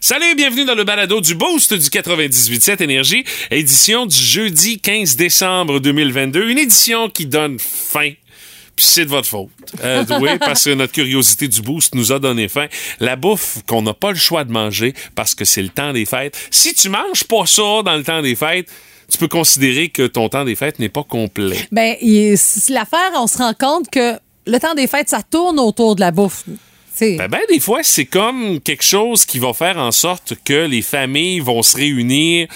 Salut, bienvenue dans le balado du Boost du 98.7 Énergie, édition du jeudi 15 décembre 2022, une édition qui donne fin puis c'est de votre faute. Euh, oui, parce que notre curiosité du boost nous a donné faim. La bouffe qu'on n'a pas le choix de manger parce que c'est le temps des fêtes. Si tu manges pas ça dans le temps des fêtes, tu peux considérer que ton temps des fêtes n'est pas complet. Ben, l'affaire, on se rend compte que le temps des fêtes, ça tourne autour de la bouffe. Ben, ben, des fois, c'est comme quelque chose qui va faire en sorte que les familles vont se réunir.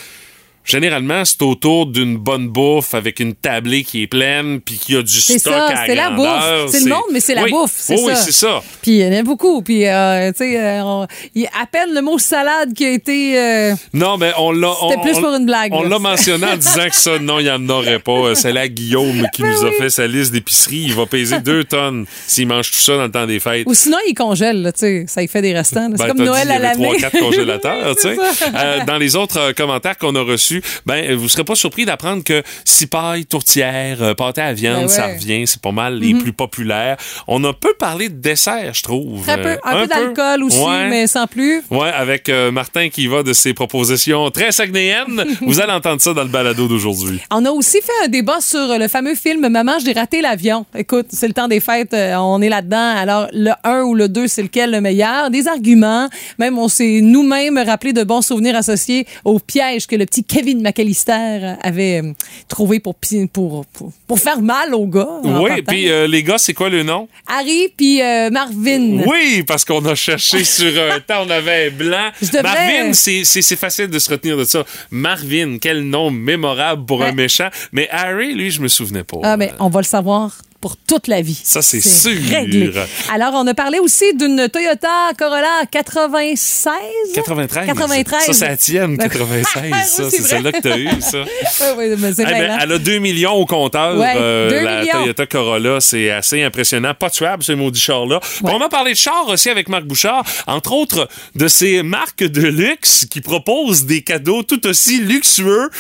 Généralement, c'est autour d'une bonne bouffe avec une tablée qui est pleine puis qui a du C'est stock ça, à c'est la bouffe. C'est le monde, mais c'est la Oui. bouffe, c'est Oui, oui, ça. c'est ça. Puis il y en a beaucoup. Puis, euh, tu sais, euh, il y a à peine le mot salade qui a été. euh, Non, mais on l'a. C'était plus on- pour une blague, On l'a mentionné en disant que ça, non, il n'y en aurait pas. C'est là Guillaume qui nous a fait sa liste d'épicerie. Il va peser deux tonnes s'il mange tout ça dans le temps des fêtes. Ou sinon, il congèle, tu sais. Ça y fait des restants. C'est Ben, comme Noël dit, à y l'année. trois, quatre congélateurs, tu sais. Ça. Dans les autres commentaires qu'on a reçus, ben, vous serez pas surpris d'apprendre que cipaille, tourtière, euh, pâté à viande, Ben ouais. ça revient. C'est pas mal les plus populaires. On a peu parlé de dessert, je trouve. Très peu. Euh, Un, peu d'alcool aussi, Ouais. mais sans plus. Ouais, avec euh, Martin qui va de ses propositions très sagnéennes. Vous allez entendre ça dans le balado d'aujourd'hui. On a aussi fait un débat sur le fameux film Maman, j'ai raté l'avion. Écoute, c'est le temps des fêtes, euh, on est là-dedans. Alors, le 1 ou le 2, c'est lequel le meilleur? Des arguments. Même, on s'est nous-mêmes rappelé de bons souvenirs associés au piège que le petit Kevin McAllister avait euh, trouvé pour, pour, pour, pour faire mal aux gars. Oui, puis euh, les gars, c'est quoi le nom? Harry puis euh, Marvin. Oui, parce qu'on a cherché sur un temps, on avait un blanc. Devrais- Marvin, c'est- facile de se retenir de ça. Marvin, quel nom mémorable pour un Ouais. méchant. Mais Harry, lui, je me souvenais pas. Ah, mais on va le savoir pour toute la vie. Ça, c'est sûr. réglé. Alors, on a parlé aussi d'une Toyota Corolla 96. 93. 93. Ça, c'est la tienne, 96. Oui, ça, c'est celle-là que t'as eue, ça. Oui, oui, mais c'est ben, mêlant. elle a 2 millions au compteur. Ouais, euh, 2 la millions. Toyota Corolla, c'est assez impressionnant. Pas tuable, ce maudit char-là. On va parler de char aussi avec Marc Bouchard, entre autres de ces marques de luxe qui proposent des cadeaux tout aussi luxueux.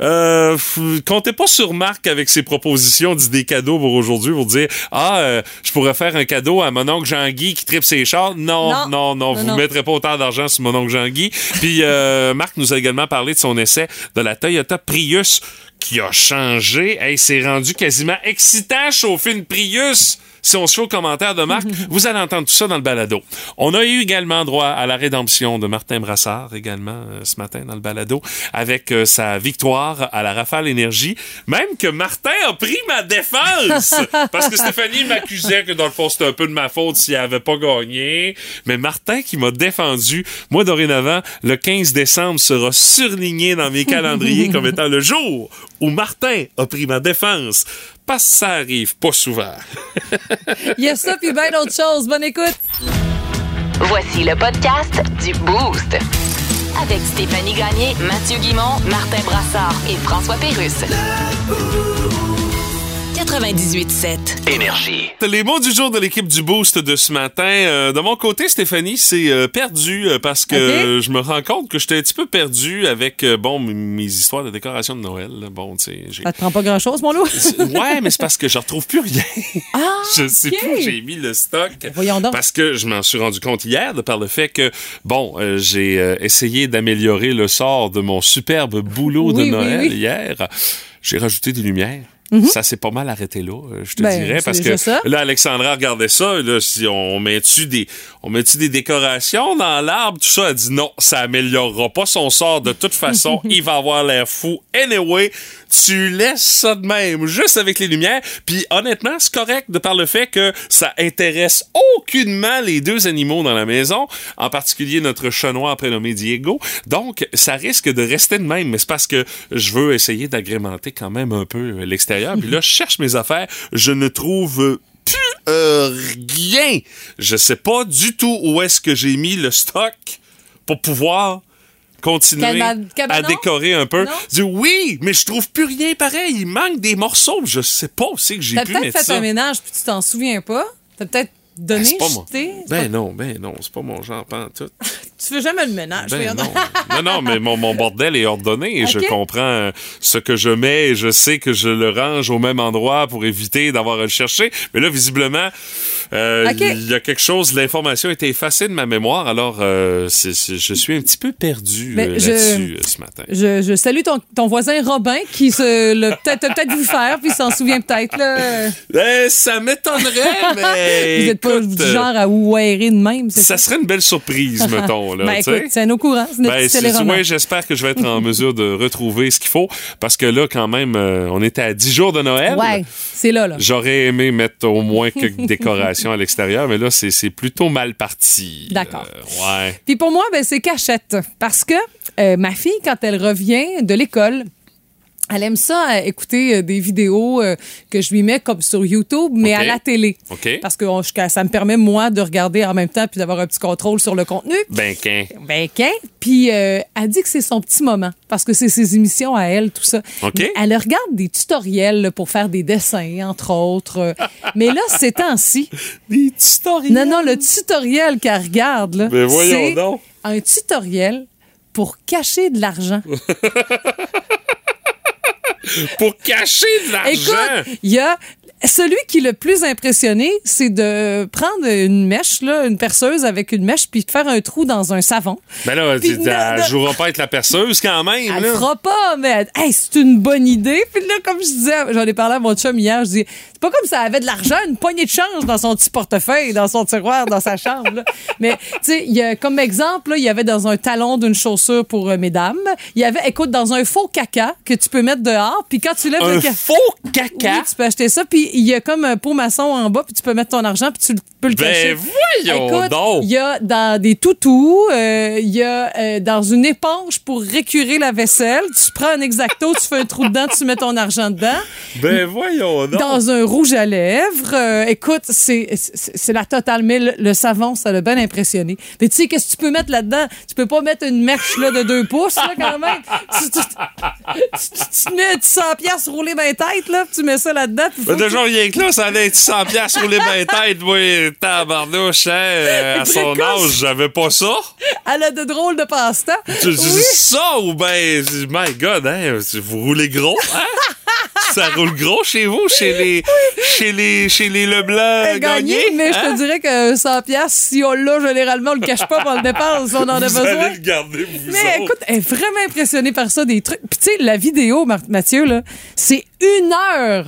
Euh, comptez pas sur Marc avec ses propositions d'idées cadeaux pour aujourd'hui pour dire ah euh, je pourrais faire un cadeau à mon oncle Jean-Guy qui tripe ses chars non non Non. vous non. mettrez pas autant d'argent sur mon oncle Jean-Guy puis euh, Marc nous a également parlé de son essai de la Toyota Prius qui a changé. Hey, c'est rendu quasiment excitant chauffer une Prius. Si on se fait au commentaire de Marc, vous allez entendre tout ça dans le balado. On a eu également droit à la rédemption de Martin Brassard également euh, ce matin dans le balado avec euh, sa victoire à la Rafale Énergie. Même que Martin a pris ma défense parce que Stéphanie m'accusait que dans le fond c'était un peu de ma faute s'il avait pas gagné. Mais Martin qui m'a défendu, moi dorénavant, le 15 décembre sera surligné dans mes calendriers comme étant le jour où Martin a pris ma défense. Parce que ça arrive pas souvent. Il y a ça, puis bien d'autres choses. Bonne écoute. Voici le podcast du Boost. Avec Stéphanie Gagné, Mathieu Guimont, Martin Brassard et François Pérusse. 98.7. Énergie. Les mots du jour de l'équipe du Boost de ce matin. Euh, de mon côté, Stéphanie, c'est euh, perdu euh, parce que je me rends compte que j'étais un petit peu perdu avec euh, bon mes histoires de décoration de Noël. là. Bon, tu sais, j'ai Ça te prend pas grand-chose, mon loup? Ouais, mais c'est parce que je retrouve plus rien. Ah, je sais plus où j'ai mis le stock. Voyons donc. Parce que je m'en suis rendu compte hier de par le fait que, bon, euh, j'ai euh, essayé d'améliorer le sort de mon superbe boulot de oui, Noël oui. hier. J'ai rajouté des lumières. Ça s'est pas mal arrêté là, euh, je te Ben, dirais, parce que ça. là, Alexandra regardait ça, là, si on met-tu des, on met-tu des décorations dans l'arbre, tout ça, elle dit non, ça améliorera pas son sort de toute façon, il va avoir l'air fou. Anyway, tu laisses ça de même, juste avec les lumières, puis honnêtement, c'est correct de par le fait que ça intéresse aucunement les deux animaux dans la maison, en particulier notre chat noir prénommé Diego. Donc, ça risque de rester de même, mais c'est parce que je veux essayer d'agrémenter quand même un peu l'extérieur. Puis là, je cherche mes affaires, je ne trouve plus euh, rien. Je sais pas du tout où est-ce que j'ai mis le stock pour pouvoir continuer Calma- à décorer un peu. Oui, mais je trouve plus rien pareil. Il manque des morceaux. Je sais pas c'est que j'ai T'as pu peut-être mettre fait ça. un ménage, puis tu t'en souviens pas. T'as peut-être donné, Ben, moi. jeté. Ben non, ben non, c'est pas mon genre pas en tout. Tu fais jamais le ménage. Ben non. non, non, mais mon, mon bordel est ordonné et je comprends ce que je mets et je sais que je le range au même endroit pour éviter d'avoir à le chercher. Mais là, visiblement, euh, il y a quelque chose, l'information a été effacée de ma mémoire, alors euh, je suis un petit peu perdu Ben, euh, je- là-dessus ce matin. Je, je salue ton, ton voisin Robin qui se l'a peut-être peut-être vu faire puis s'en souvient peut-être là. Eh, ça m'étonnerait, mais Vous êtes pas du genre à ouairer de même, ça? ça? serait une belle surprise, mettons. Là, ben écoute, c'est au courant, Ben, j'espère que je vais être en mesure de retrouver ce qu'il faut parce que là, quand même, euh, on était à 10 jours de Noël. Ouais, c'est là là. J'aurais aimé mettre au moins quelques décorations à l'extérieur, mais là, c'est c'est plutôt mal parti. D'accord. Euh, ouais. Puis pour moi, ben, c'est cachette. Parce que euh, ma fille, quand elle revient de l'école, elle aime ça euh, écouter euh, des vidéos euh, que je lui mets comme sur YouTube, mais à la télé. OK. Parce que on- je- ça me permet, moi, de regarder en même temps puis d'avoir un petit contrôle sur le contenu. Ben, qu'un. Ben, qu'un. Puis euh, elle dit que c'est son petit moment parce que c'est ses émissions à elle, tout ça. OK. Mais Elle regarde des tutoriels là, pour faire des dessins, entre autres. Mais là, ces temps-ci, Des tutoriels? non, non, le tutoriel qu'elle regarde, là, Ben voyons donc. un tutoriel pour cacher de l'argent. Pour cacher de l'argent. Écoute, il y a celui qui est le plus impressionné, c'est de prendre une mèche, là, une perceuse avec une mèche, puis de faire un trou dans un savon. Ben là, tu- elle non. jouera pas être la perceuse quand même. Elle le fera pas, mais hey, c'est une bonne idée. Puis là, comme je disais, j'en ai parlé à mon chum hier, je dis, c'est pas comme ça avait de l'argent, une poignée de change dans son petit portefeuille, dans son tiroir, dans sa chambre. là. Mais, tu sais, comme exemple, il y avait dans un talon d'une chaussure pour euh, mesdames, il y avait, écoute, dans un faux caca que tu peux mettre dehors, puis quand tu lèves Un le caca... faux caca? Oui, tu peux acheter ça, puis il y a comme un pot maçon en bas, puis tu peux mettre ton argent, puis tu le- peux le cacher. Ben voyons Écoute, donc. il y a dans des toutous, euh, il y a euh, dans une éponge pour récurer la vaisselle. Tu prends un exacto, tu fais un trou dedans, tu mets ton argent dedans. Ben voyons donc. Dans un rouge à lèvres. Euh, écoute, c'est la totale. Mais le, le savon, ça l'a bien impressionné. Mais tu sais, qu'est-ce que tu peux mettre là-dedans? Tu peux pas mettre une mèche là, de deux pouces, là, quand même. Tu, tu, tu- tu- mets 100 pièces roulées ben tête, là, puis tu mets ça là-dedans. Ben que déjà, rien que là, ça allait être 100 piastres sur les mains tête, moi, tabarnouche, hein, euh, à son âge, j'avais pas ça. Elle a de drôles de passe-temps. Tu dis Oui. ça ou ben, my God, hein, vous roulez gros, hein? ça roule gros chez vous, chez les, chez les, chez les Leblanc gagné, gagné, mais je hein? te dirais que 100 pièces si on l'a, généralement, on le cache pas, on le dépense, on en a Vous besoin. allez le garder, vous Mais autres. écoute, elle est vraiment impressionnée par ça, des trucs. Puis tu sais, la vidéo, Mathieu, là, c'est une heure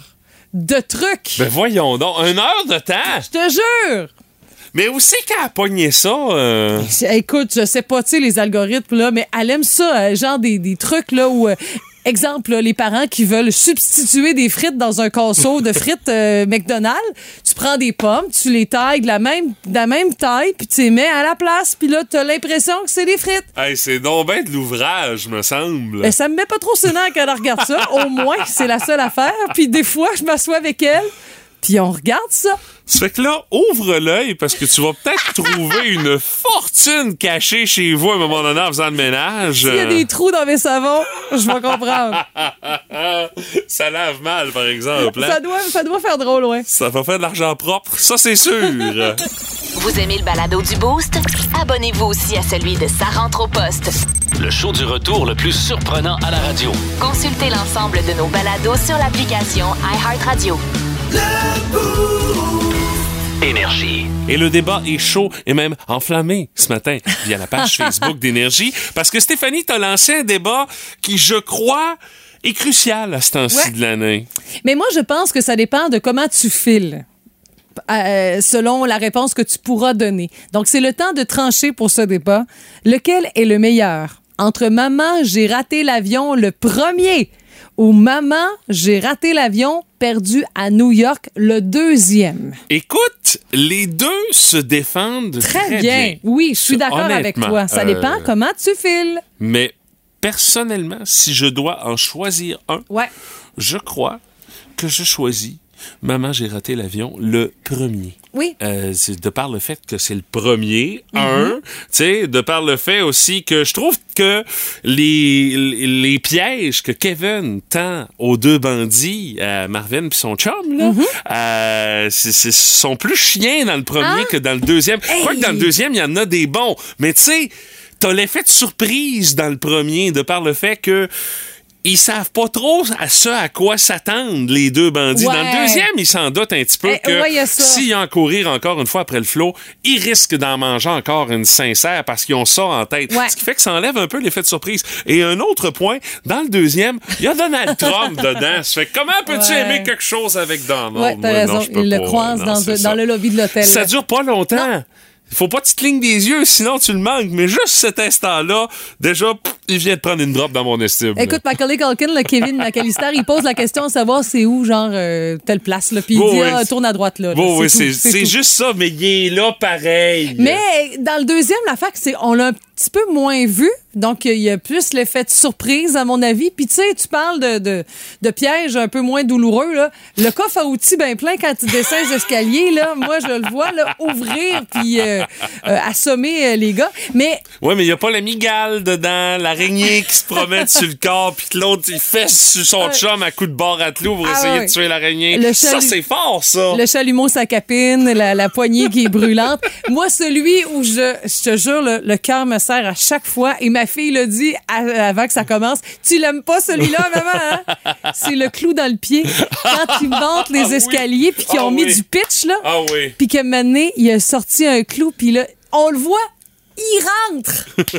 de trucs. Ben voyons donc, une heure de temps. je te jure. Mais où c'est qu'elle a pogné ça? euh? Je- Écoute, je sais pas, tu sais, les algorithmes, là, mais elle aime ça, euh, genre des, des trucs, là, où... Exemple, les parents qui veulent substituer des frites dans un casseau de frites euh, McDonald's, tu prends des pommes, tu les tailles de la même, de la même taille, puis tu les mets à la place, puis là, t'as l'impression que c'est des frites. Hey, c'est donc ben de l'ouvrage, me semble. Mais ça me met pas trop sénant quand elle regarde ça. Au moins, c'est la seule affaire. Puis des fois, je m'assois avec elle, puis on regarde ça. Ça fait que là, ouvre l'œil parce que tu vas peut-être trouver une fortune cachée chez vous à un moment donné en faisant le ménage. S'il y a des trous dans mes savons, je vais comprendre. ça lave mal, par exemple. hein? Ça doit, ça doit faire drôle, ouais. Ça va faire de l'argent propre, ça c'est sûr. Vous aimez le balado du Boost? Abonnez-vous aussi à celui de Sa rentre au poste. Le show du retour le plus surprenant à la radio. Consultez l'ensemble de nos balados sur l'application iHeartRadio. Énergie. Et le débat est chaud et même enflammé ce matin via la page Facebook d'Énergie parce que Stéphanie t'a lancé un débat qui, je crois, est crucial à ce temps-ci Ouais. de l'année. Mais moi, je pense que ça dépend de comment tu files. euh, selon la réponse que tu pourras donner. Donc, c'est le temps de trancher pour ce débat. Lequel est le meilleur? Entre Maman, j'ai raté l'avion le premier ou Maman, j'ai raté l'avion perdu à New York le deuxième. Écoute, les deux se défendent très, Très, bien. Oui, je suis d'accord avec toi. Ça euh, dépend comment tu files. Mais personnellement, si je dois en choisir un, Ouais. je crois que je choisis Maman, j'ai raté l'avion le premier. Oui. Euh, de par le fait que c'est le premier, Mhm. un, tu sais, de par le fait aussi que je trouve que les, les pièges que Kevin tend aux deux bandits, à Marvin puis son chum, là, Mhm. euh, sont plus chiens dans le premier Ah. que dans le deuxième. Je crois que dans le deuxième, il y en a des bons, mais tu sais, t'as l'effet de surprise dans le premier, de par le fait que ils savent pas trop à ce à quoi s'attendent les deux bandits. Ouais. Dans le deuxième, ils s'en doutent un petit peu Eh, que ouais, s'ils en courir encore une fois après le flot, ils risquent d'en manger encore une sincère parce qu'ils ont ça en tête. Ouais. Ce qui fait que ça enlève un peu l'effet de surprise. Et un autre point, dans le deuxième, il y a Donald Trump dedans. Ça fait comment peux-tu aimer quelque chose avec Donald? Ouais, t'as raison. non, je peux Il le pas. croise Non, dans, le lobby de l'hôtel. Ça dure pas longtemps. Faut pas que tu clignes des yeux, sinon tu le manques. Mais juste cet instant-là, déjà, pff, il vient de prendre une drop dans mon estime. Écoute, Macaulay Culkin, le Kevin McAllister, il pose la question à savoir c'est où, genre, euh, telle place, là. Puis il dit, oui. ah, tourne à droite, là. Bon, là. oui, c'est juste ça, mais il est là pareil. Mais dans le deuxième, la fac, c'est on l'a un petit peu moins vu. Donc, il y a plus l'effet de surprise, à mon avis. Puis, tu sais, tu parles de, de, de pièges un peu moins douloureux. Là. Le coffre à outils bien plein quand tu descends les escaliers, là, moi, je le vois là, ouvrir puis euh, euh, assommer euh, les gars. Mais Ouais, mais il y a pas la migale dedans, l'araignée qui se promène sur le corps, puis que l'autre, il fesse sur son chum à coup de barre à clous pour Ah essayer de tuer l'araignée. Le Ça, c'est fort, ça. le chalumeau, sa capine, la, la poignée qui est brûlante. Moi, celui où je, je te jure, le, le cœur me à chaque fois. Et ma fille l'a dit à- avant que ça commence. Tu l'aimes pas, celui-là, maman? Hein? C'est le clou dans le pied. Quand ils montent Ah les oui. escaliers puis qu'ils Ah ont mis oui. du pitch, là. Ah oui. Puis que maintenant, il a sorti un clou, puis là, on le voit, il rentre.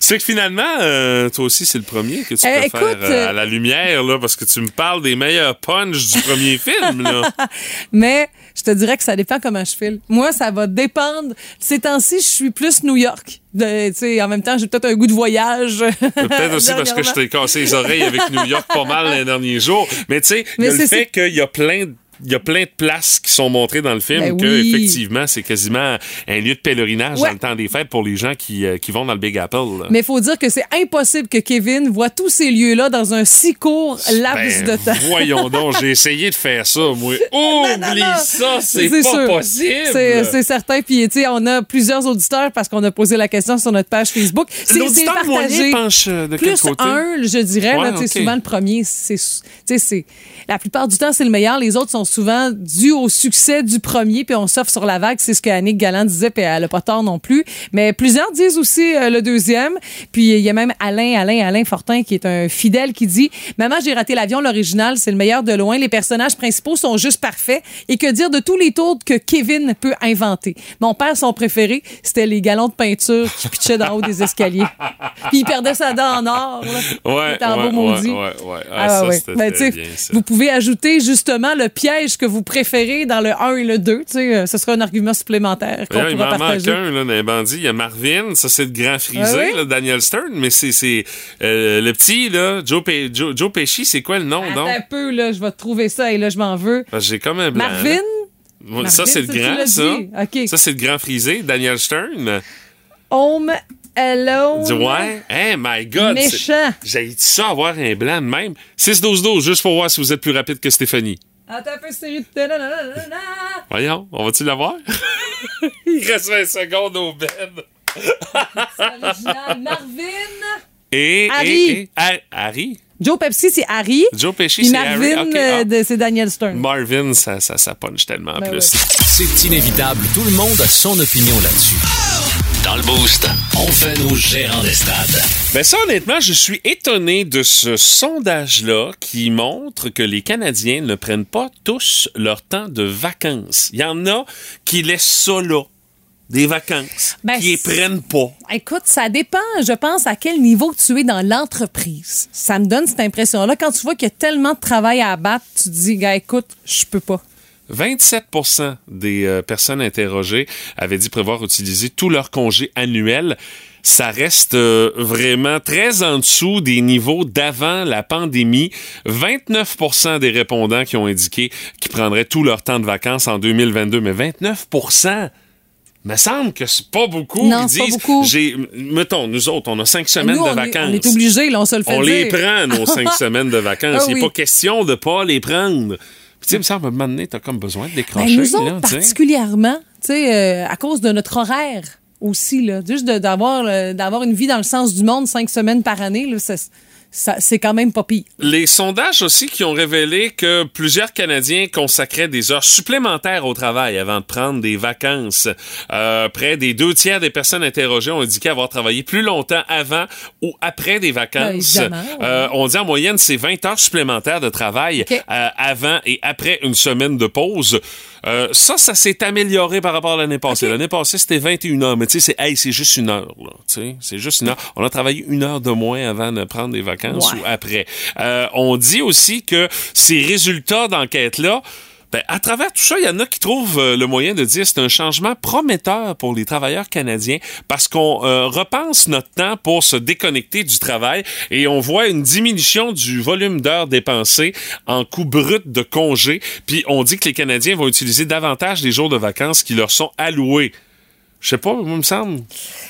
C'est que finalement, euh, toi aussi, c'est le premier que tu Euh, préfères écoute, euh, à euh, la lumière, là, parce que tu me parles des meilleurs punchs du premier film, là. Mais je te dirais que ça dépend comment je file. Moi, ça va dépendre. Ces temps-ci, je suis plus New York. De- tu sais, en même temps, j'ai peut-être un goût de voyage. Peut-être aussi parce que je t'ai cassé les oreilles avec New York pas mal les derniers jours. Mais tu sais, le fait qu'il y a plein de y a plein de places qui sont montrées dans le film Ben que oui. effectivement c'est quasiment un lieu de pèlerinage Ouais. dans le temps des fêtes pour les gens qui, euh, qui vont dans le Big Apple. là. Mais il faut dire que c'est impossible que Kevin voit tous ces lieux-là dans un si court laps Ben, de temps. voyons donc, j'ai essayé de faire ça, moi. Oublie non. ça, c'est C'est pas sûr. possible. C'est c'est certain. Puis, tu sais, on a plusieurs auditeurs parce qu'on a posé la question sur notre page Facebook. C'est c'est partagé. penche euh, de quel Plus côté? un, je dirais. Ouais, ok. Souvent, le premier, c'est, c'est la plupart du temps, c'est le meilleur. Les autres sont souvent dus au succès du premier, puis on s'offre sur la vague. C'est ce que Annick Galland disait, puis elle n'a pas tort non plus. Mais plusieurs disent aussi euh, le deuxième. Puis il y a même Alain, Alain, Alain Fortin, qui est un fidèle, qui dit « Maman, j'ai raté l'avion, l'original, c'est le meilleur de loin. Les personnages principaux sont juste parfaits. Et que dire de tous les tours que Kevin peut inventer? Mon père, son préféré, c'était les galons de peinture qui pitchaient d'en haut des escaliers. Puis il perdait sa dent en or. là. Ouais, Il était en ouais, beau maudit. ouais, ouais, ouais. Ah, Ah, ça, ouais. Ben, bien, ça. vous pouvez ajouter justement le piège que vous préférez dans le 1 et le 2. Tu sais, euh, ce sera un argument supplémentaire qu'on il pourra m'en manque partager. un là, dans les bandits. Il y a Marvin, ça c'est le grand frisé, Ah oui? là, Daniel Stern, mais c'est c'est, euh, le petit, là, Joe, Pe- Joe, Joe Pesci, c'est quoi le nom, Attends donc? un peu, là, je vais te trouver ça et là, je m'en veux. Parce que J'ai comme un blanc. Marvin? Marvin, ça, c'est le grand, ça. dit. OK. Ça, c'est le grand frisé, Daniel Stern. Home Alone. Dis, ouais? Hey, my God. Méchant. J'ai ça avoir un blanc de même. 6-12-12, juste pour voir si vous êtes plus rapide que Stéphanie. Attends un peu, série de... Ta-da-da-da-da-da. Voyons, on va-tu l'avoir? Il reste 20 secondes au bed. C'est original. Marvin. Et, Harry. et, et- Har- Harry? Joe Pepsi, c'est Harry. Joe Pesci, Puis c'est Harry. Marvin, euh, ah. de- c'est Daniel Stern. Marvin, ça, ça, ça punch tellement Ben plus. C'est inévitable. Tout le monde a son opinion là-dessus. Dans le Boost, on fait nos gérants d'estrade. Ben ça, honnêtement, je suis étonné de ce sondage-là qui montre que les Canadiens ne prennent pas tous leur temps de vacances. Il y en a qui laissent ça là, des vacances, Ben, qui les prennent pas. Écoute, ça dépend, je pense, à quel niveau tu es dans l'entreprise. Ça me donne cette impression-là. Quand tu vois qu'il y a tellement de travail à abattre, tu te dis, gars, écoute, je peux pas. 27% des euh, personnes interrogées avaient dit prévoir utiliser tout leur congé annuel. Ça reste euh, vraiment très en dessous des niveaux d'avant la pandémie. 29% des répondants qui ont indiqué qu'ils prendraient tout leur temps de vacances en 2022. Mais 29 me semble que c'est pas beaucoup. Non, c'est pas beaucoup. J'ai, mettons, nous autres, on a cinq semaines Nous, de on, est, vacances. on est obligés, là, on se le fait On dire. les prend, nos cinq semaines de vacances. Ah Il n'est oui. pas question de pas les prendre. Puis, tu sais, me semble, à un moment donné, t'as comme besoin de Ben, décrocher. nous autres, là, particulièrement, tu sais, euh, à cause de notre horaire aussi, là, juste d'avoir euh, d'avoir une vie dans le sens du monde cinq semaines par année, là, ça, c'est quand même pas pire. Les sondages aussi qui ont révélé que plusieurs Canadiens consacraient des heures supplémentaires au travail avant de prendre des vacances. Euh, près des deux tiers des personnes interrogées ont indiqué avoir travaillé plus longtemps avant ou après des vacances. ouais. Euh, on dit en moyenne c'est 20 heures supplémentaires de travail euh, avant et après une semaine de pause. Euh, ça, ça s'est amélioré par rapport à l'année passée. L'année passée, c'était 21 heures. Mais tu sais, c'est hey, c'est juste une heure. là. Tu sais, C'est juste une heure. On a travaillé une heure de moins avant de prendre des vacances Ouais. ou après. Euh, on dit aussi que ces résultats d'enquête-là, ben, à travers tout ça, il y en a qui trouvent euh, le moyen de dire que c'est un changement prometteur pour les travailleurs canadiens parce qu'on euh, repense notre temps pour se déconnecter du travail et on voit une diminution du volume d'heures dépensées en coût brut de congé. Puis on dit que les Canadiens vont utiliser davantage les jours de vacances qui leur sont alloués. Je sais pas, moi, il me semble.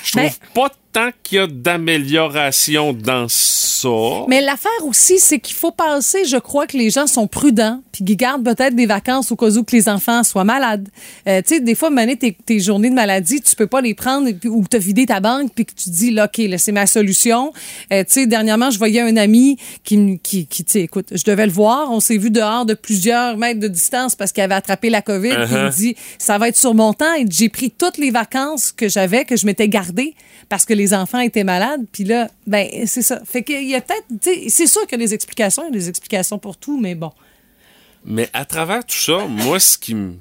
Je trouve Ben- pas tant qu'il y a d'amélioration dans ça. Mais l'affaire aussi, c'est qu'il faut penser, je crois que les gens sont prudents, puis qu'ils gardent peut-être des vacances au cas où que les enfants soient malades. Euh, tu sais, des fois, mener tes, tes journées de maladie, tu peux pas les prendre et ou te vider ta banque, puis que tu dis, là, OK, là, c'est ma solution. Euh, tu sais, dernièrement, je voyais un ami qui, qui, qui tu sais, écoute, je devais le voir. On s'est vu dehors de plusieurs mètres de distance parce qu'il avait attrapé la COVID. puis il me dit, ça va être sur mon temps. Et j'ai pris toutes les vacances que j'avais, que je m'étais gardées parce que les enfants étaient malades. Puis là, ben, c'est ça. Fait qu'il y a peut-être, c'est sûr qu'il y a des explications, il y a des explications pour tout, mais bon. Mais à travers tout ça, moi, ce qui me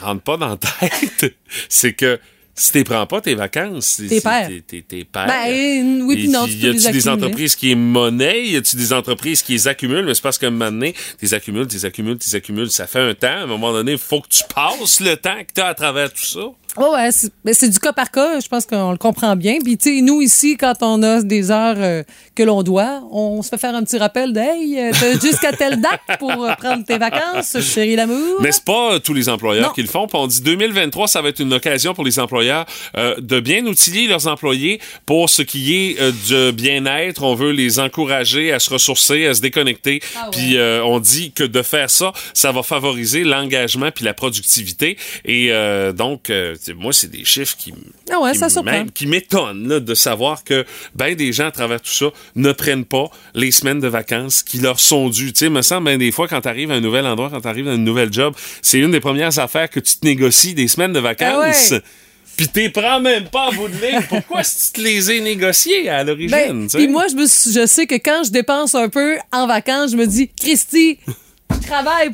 rentre pas dans la tête, c'est que si tu prends pas tes vacances, T'es si père. t'es- t'es- t'es père. Ben, oui, puis non, tu y les a-tu des entreprises qui est monnaie? Y a-tu des entreprises qui les accumulent? Mais c'est parce qu'à un moment donné, tu les accumules, tu les accumules, tu les accumules. Ça fait un temps. À un moment donné, il faut que tu passes le temps que tu as à travers tout ça. Oh ouais, c'est c'est du cas par cas, je pense qu'on le comprend bien. Puis, tu sais, nous, ici, quand on a des heures euh, que l'on doit, on se fait faire un petit rappel de Hey, euh, t'as jusqu'à telle date pour euh, prendre tes vacances, chérie l'amour. Mais c'est pas tous les employeurs Non. qui le font. Puis on dit 2023, ça va être une occasion pour les employeurs euh, de bien outiller leurs employés pour ce qui est du bien-être. On veut les encourager à se ressourcer, à se déconnecter. Ah ouais. Puis euh, on dit que de faire ça, ça va favoriser l'engagement puis la productivité. Et euh, donc, euh, moi, c'est des chiffres qui, Ah ouais, qui ça m- surprend. même- qui m'étonnent là, de savoir que ben des gens à travers tout ça ne prennent pas les semaines de vacances qui leur sont dues. Tu sais, me semble ben des fois quand tu arrives à un nouvel endroit, quand tu arrives dans une nouvelle job, c'est une des premières affaires que tu te négocies des semaines de vacances. Ah ouais. Puis t'es prends même pas en bout de ligne. Pourquoi si tu te les as négociés à l'origine? Ben, puis moi, je, me je sais que quand je dépense un peu en vacances, je me dis, Christy,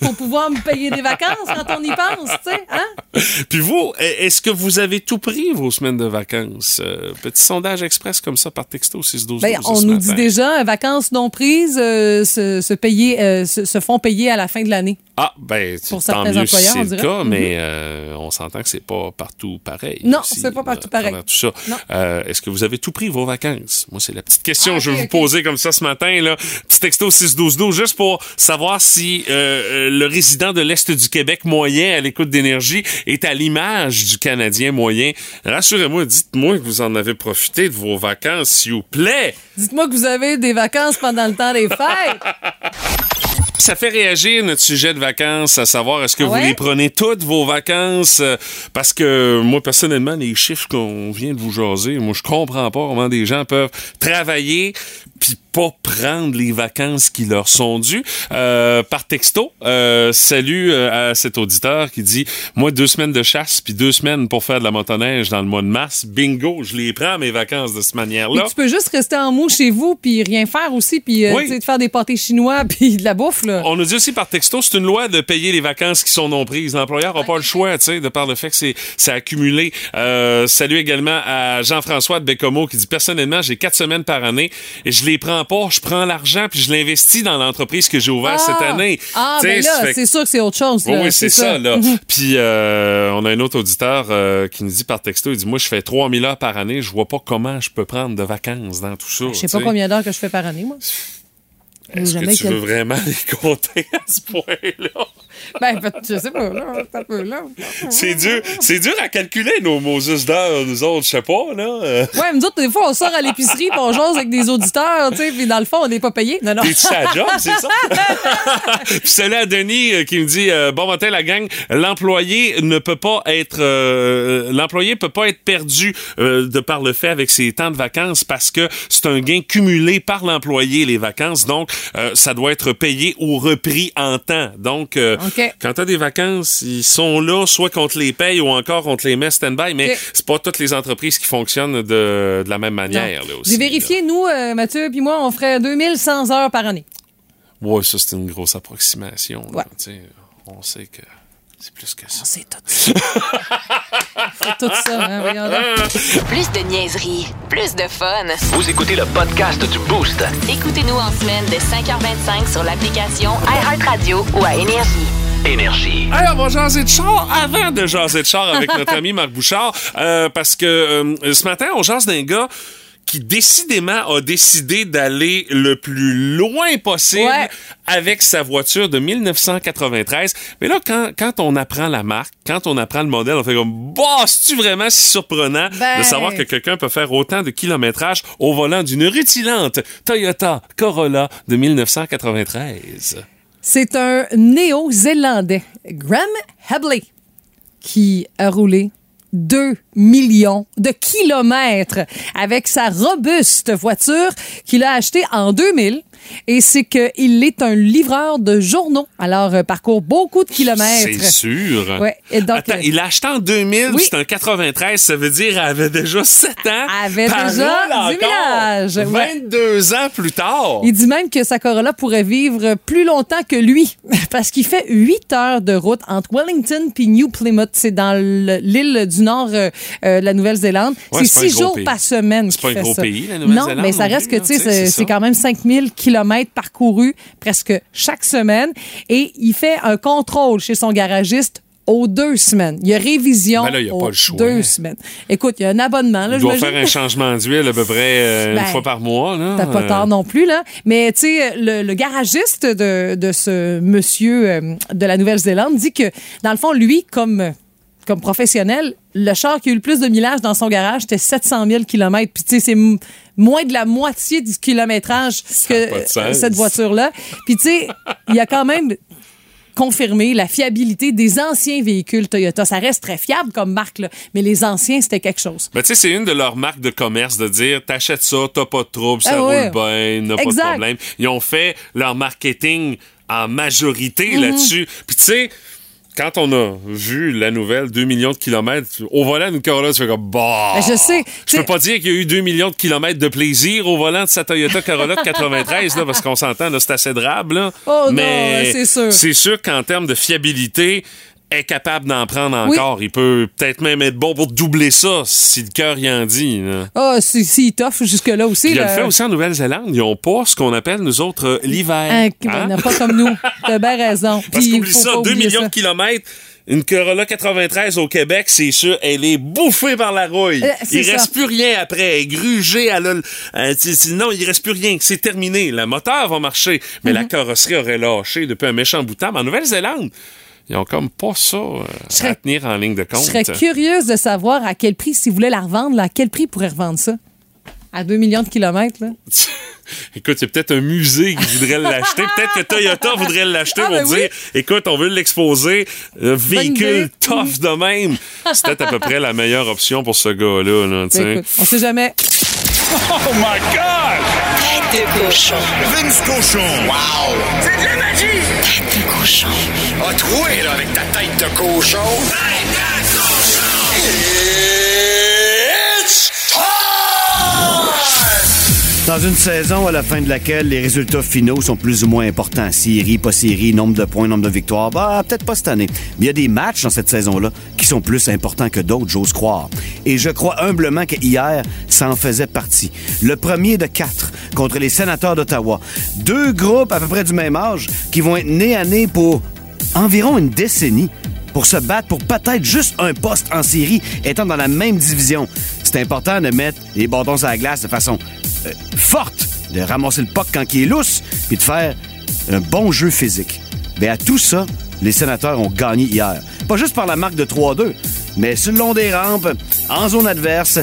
pour pouvoir me payer des vacances quand on y pense, tu sais, hein? Puis vous, est-ce que vous avez tout pris vos semaines de vacances? Euh, petit sondage express comme ça par texto 612 Ben, on nous dit déjà, vacances non prises euh, se, se payer, euh, se, se font payer à la fin de l'année. Ah, ben, Pour tant mieux si c'est le cas, mais euh, on s'entend que c'est pas partout pareil. Non, c'est pas partout travers pareil. Tout ça. Non. Euh, Est-ce que vous avez tout pris vos vacances? Moi, c'est la petite question Ah, que je vais vous poser comme ça ce matin. Là. Petit texto 61212, juste pour savoir si euh, euh, le résident de l'Est du Québec moyen à l'écoute d'énergie est à l'image du Canadien moyen. Rassurez-moi, dites-moi que vous en avez profité de vos vacances, s'il vous plaît. Dites-moi que vous avez des vacances pendant le temps des fêtes. Ça fait réagir notre sujet de vacances, à savoir est-ce que Ah vous les prenez toutes vos vacances? Euh, parce que moi personnellement les chiffres qu'on vient de vous jaser, moi je comprends pas comment des gens peuvent travailler puis pas prendre les vacances qui leur sont dues. Euh, par texto, euh, salut euh, à cet auditeur qui dit moi deux semaines de chasse puis deux semaines pour faire de la motoneige dans le mois de mars, bingo, je les prends mes vacances de cette manière-là. Tu peux juste rester en mou chez vous puis rien faire aussi puis euh, Oui. te faire des pâtés chinois puis de la bouffe là. On nous dit aussi par texto, c'est une loi de payer les vacances qui sont non prises. L'employeur n'a pas le choix, tu sais, de par le fait que c'est, c'est accumulé. Euh, salut également à Jean-François de Bécomo qui dit personnellement, j'ai quatre semaines par année et je les prends pas, je prends l'argent puis je l'investis dans l'entreprise que j'ai ouverte cette année. Ah Tu sais, ben là, c'est sûr que c'est autre chose Oui, là, oui, c'est ça, là. Puis euh, on a un autre auditeur euh, qui nous dit par texto, il dit moi je fais 3000 heures par année, je vois pas comment je peux prendre de vacances dans tout ça. Je sais pas combien d'heures que je fais par année moi. Est-ce que tu veux vraiment les compter à ce point-là? Ben, je sais pas, là, là. C'est dur, c'est dur à calculer nos Moses d'heures, nous autres, je sais pas, là. Euh, Ouais, nous autres, des fois, on sort à l'épicerie, puis on jase avec des auditeurs, tu sais, puis dans le fond, on n'est pas payé. Non, non. À job, c'est ça? Puis c'est là Denis euh, qui me dit euh, Bon matin, la gang, l'employé ne peut pas être euh, l'employé peut pas être perdu euh, de par le fait avec ses temps de vacances parce que c'est un gain cumulé par l'employé, les vacances. Donc, euh, ça doit être payé ou repris en temps. Donc, euh, OK. quand t'as des vacances, ils sont là, soit qu'on te les paye ou encore on te les met stand-by, mais OK. c'est pas toutes les entreprises qui fonctionnent de, de la même manière. J'ai vérifié, nous, euh, Mathieu, puis moi, on ferait 2100 heures par année. Ouais, ça, c'est une grosse approximation. Ouais. On sait que c'est plus que ça. C'est tout ça. C'est tout ça, hein. Plus de niaiserie, plus de fun. Vous écoutez le podcast du Boost. Écoutez-nous en semaine de 5h25 sur l'application iHeartRadio ou à Énergie. Énergie. Hey, on va jaser de char avant de jaser de char avec notre ami Marc Bouchard, euh, parce que euh, ce matin, on jase d'un gars qui décidément a décidé d'aller le plus loin possible Ouais. avec sa voiture de 1993. Mais là, quand, quand on apprend la marque, quand on apprend le modèle, on fait comme, bah, c'est-tu vraiment si surprenant Ben. de savoir que quelqu'un peut faire autant de kilométrage au volant d'une rutilante Toyota Corolla de 1993? C'est un néo-zélandais, Graham Hebley, qui a roulé 2 millions de kilomètres avec sa robuste voiture qu'il a achetée en 2000. Et c'est qu'il est un livreur de journaux. Alors, euh, parcourt beaucoup de kilomètres. C'est sûr. Ouais, et donc, Attends, euh, il l'a acheté en 2000, Oui. c'est un 93, ça veut dire qu'elle avait déjà 7 ans. Avait Parole déjà du village, ouais. 22 ans plus tard. Il dit même que sa Corolla pourrait vivre plus longtemps que lui parce qu'il fait 8 heures de route entre Wellington puis New Plymouth. C'est dans le- l'île du nord euh, euh, de la Nouvelle-Zélande. Ouais, c'est c'est pas un 6 gros jours pays. par semaine C'est pas un fait gros ça. pays, la Nouvelle-Zélande Non, mais ça reste que, tu sais, c'est quand même 5000 kilomètres parcourus presque chaque semaine. Et il fait un contrôle chez son garagiste aux deux semaines. Il y a révision Ben là, il y a aux pas le choix. deux semaines. Écoute, il y a un abonnement. Là, Il doit faire un changement d'huile à peu près euh, Ben, une fois par mois. T'as pas tard non plus, là. Mais, tu sais, le, le garagiste de, de ce monsieur euh, de la Nouvelle-Zélande dit que, dans le fond, lui, comme, comme professionnel, le char qui a eu le plus de millage dans son garage, c'était 700 000 km. Puis, tu sais, c'est moins de la moitié du kilométrage que euh, cette voiture-là. Puis, tu sais, il y a quand même confirmé la fiabilité des anciens véhicules Toyota. Ça reste très fiable comme marque, là, mais les anciens, c'était quelque chose. Ben, tu sais, c'est une de leurs marques de commerce de dire t'achètes ça, t'as pas de trouble, ça Ah ouais. roule bien, n'a pas de problème. Ils ont fait leur marketing en majorité Mhm. là-dessus. Puis tu sais, quand on a vu la nouvelle 2 millions de kilomètres au volant d'une Corolla, tu fais comme bah. Ben, je sais. Je peux pas dire qu'il y a eu 2 millions de kilomètres de plaisir au volant de sa Toyota Corolla de 93 là, parce qu'on s'entend c'est assez drable là. Oh non, Mais c'est sûr. C'est sûr qu'en termes de fiabilité est capable d'en prendre Oui. encore. Il peut peut-être même être bon pour doubler ça si le cœur y en dit. Ah, si, si, il t'offre jusque-là aussi. Il le fait aussi en Nouvelle-Zélande. Ils n'ont pas ce qu'on appelle, nous autres, euh, l'hiver. Hein, Hein? ben, pas comme nous. T'as bien raison. Parce qu'oublie ça, pas 2 oublier millions ça. de kilomètres. Une Corolla 93 au Québec, c'est sûr, elle est bouffée par la rouille. Euh, il ça. reste plus rien après. Elle est grugée, elle a euh, non, il reste plus rien. C'est terminé. Le moteur va marcher. Mais la carrosserie aurait lâché depuis un méchant bout de temps. Mais en Nouvelle-Zélande, ils ont comme pas ça euh, à tenir en ligne de Je compte. serais curieuse de savoir à quel prix, s'ils voulaient la revendre, là, à quel prix ils pourraient revendre ça? À 2 millions de kilomètres, là. Écoute, il y a peut-être un musée qui voudrait l'acheter. Peut-être que Toyota voudrait l'acheter Ah, pour ben oui. dire écoute, on veut l'exposer. Un véhicule tough de même. C'est peut-être à peu près la meilleure option pour ce gars-là. Là. Écoute, on sait jamais. Oh my God! Tête de cochon. Vince Cochon! Wow! C'est de la Tête de cochon. A troué, là, avec ta tête de cochon! Tête de cochon! Dans une saison à la fin de laquelle les résultats finaux sont plus ou moins importants, série, pas série, nombre de points, nombre de victoires, bah peut-être pas cette année. Mais il y a des matchs dans cette saison-là qui sont plus importants que d'autres, j'ose croire. Et je crois humblement que hier, ça en faisait partie. Le premier de quatre contre les sénateurs d'Ottawa. Deux groupes à peu près du même âge qui vont être nez à nez pour environ une décennie pour se battre pour peut-être juste un poste en série étant dans la même division. C'est important de mettre les bâtons sur la glace de façon euh, forte, de ramasser le puck quand il est lousse, puis de faire un bon jeu physique. Mais à tout ça, les sénateurs ont gagné hier. Pas juste par la marque de 3-2, mais sur le long des rampes, en zone adverse,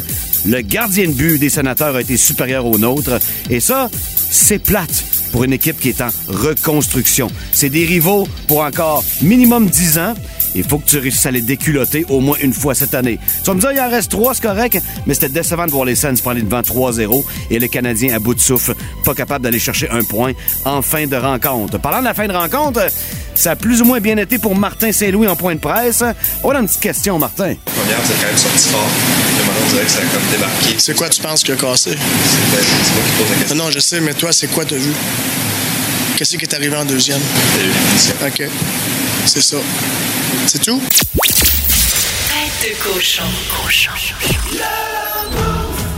le gardien de but des sénateurs a été supérieur au nôtre. Et ça, c'est plate pour une équipe qui est en reconstruction. C'est des rivaux pour encore minimum 10 ans. Il faut que tu réussisses à les déculotter au moins une fois cette année. Tu vas me dire, il en reste trois, c'est correct, mais c'était décevant de voir les Sens prendre devant 3-0 et le Canadien à bout de souffle, pas capable d'aller chercher un point en fin de rencontre. Parlant de la fin de rencontre, ça a plus ou moins bien été pour Martin Saint-Louis en point de presse. On a une petite question, Martin. Première, vous êtes quand même sorti fort. Le moment, on dirait que ça a comme débarqué? C'est quoi tu penses qui a cassé? C'est moi qui pose la question. Non, je sais, mais toi, c'est quoi t'as vu? Qu'est-ce qui est arrivé en deuxième? Eu. OK. C'est ça. C'est tout? Tête de cochon.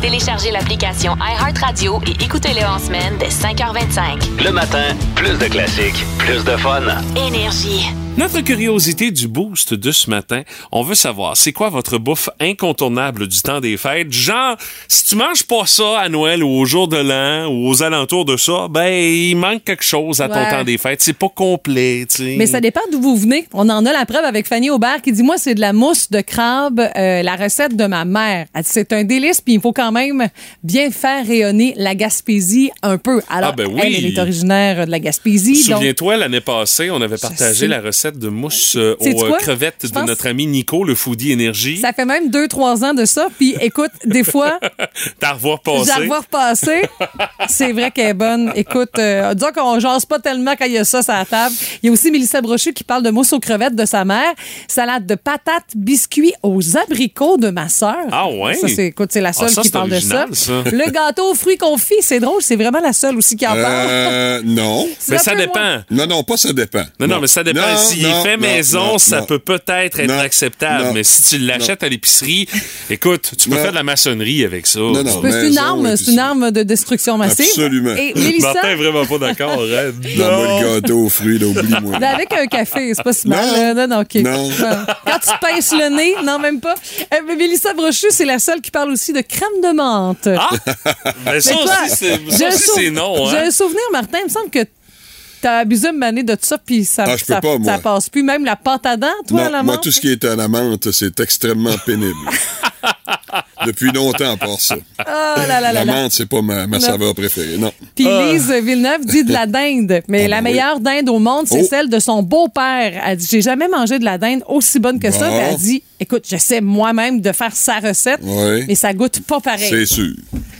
Téléchargez l'application iHeartRadio et écoutez-le en semaine dès 5h25. Le matin, plus de classiques, plus de fun. Énergie. Notre curiosité du boost de ce matin, on veut savoir, c'est quoi votre bouffe incontournable du temps des fêtes? Genre, si tu manges pas ça à Noël ou au jour de l'an ou aux alentours de ça, ben, il manque quelque chose à ton Ouais. temps des fêtes. C'est pas complet, tu sais. Mais ça dépend d'où vous venez. On en a la preuve avec Fanny Aubert qui dit Moi, c'est de la mousse de crabe, euh, la recette de ma mère. C'est un délice, puis il faut quand même bien faire rayonner la Gaspésie un peu. Alors, Ah, ben oui. elle, elle est originaire de la Gaspésie. Souviens-toi, l'année passée, on avait partagé la recette de mousse euh, aux euh, quoi? crevettes de notre ami Nico, le foodie énergie. Ça fait même deux, trois ans de ça. Puis écoute, des fois, T'as revoir j'ai passer. voir passer. C'est vrai qu'elle est bonne. Écoute, euh, disons qu'on jase pas tellement quand il y a ça sur la table. Il y a aussi Mélissa Brochu qui parle de mousse aux crevettes de sa mère. Salade de patates, biscuits aux abricots de ma sœur. Ah ouais? Ça, c'est, écoute, c'est la seule Ah, ça, qui parle de ça. Le gâteau aux fruits confits, c'est drôle. C'est vraiment la seule aussi qui en parle. Euh, non. Mais ça dépend. moins- Non, non, pas ça dépend. Non, non, mais ça dépend. Non, S'il non, est fait non, maison, non, ça non. peut peut-être être Non, acceptable. non, mais si tu l'achètes à l'épicerie, écoute, tu peux Non. faire de la maçonnerie avec ça. Non, non. C'est une arme, c'est une arme de destruction massive. Absolument. Et Mélissa, Martin est vraiment pas d'accord. hein? Dans moi, le gâteau aux fruits, là, oublie-moi. Avec un café, c'est pas si mal. Non. là. Non, non, OK. Non. Quand tu pinces le nez, non, même pas. Euh, mais Mélissa Brochu, c'est la seule qui parle aussi de crème de menthe. Ah! Ben, ça Mais toi, aussi, c'est j'ai ça aussi, c'est non. J'ai Hein? un souvenir, Martin, il me semble que t'as abusé une année de ça, puis ça, Ah, ça, pas, moi. ça passe plus. Même la pâte à dents, toi, à la moi, menthe? tout ce qui est à la menthe, c'est extrêmement pénible. Depuis longtemps, part ça. Ah, là, là, là, La là. menthe, c'est pas ma, saveur préférée, non. Puis Lise Villeneuve dit de la dinde. Mais Ah, la ben meilleure dinde au monde, c'est Oh. celle de son beau-père. Elle dit J'ai jamais mangé de la dinde aussi bonne que ça. Puis elle dit Écoute, j'essaie moi-même de faire sa recette, Ouais. mais ça goûte pas pareil. C'est sûr.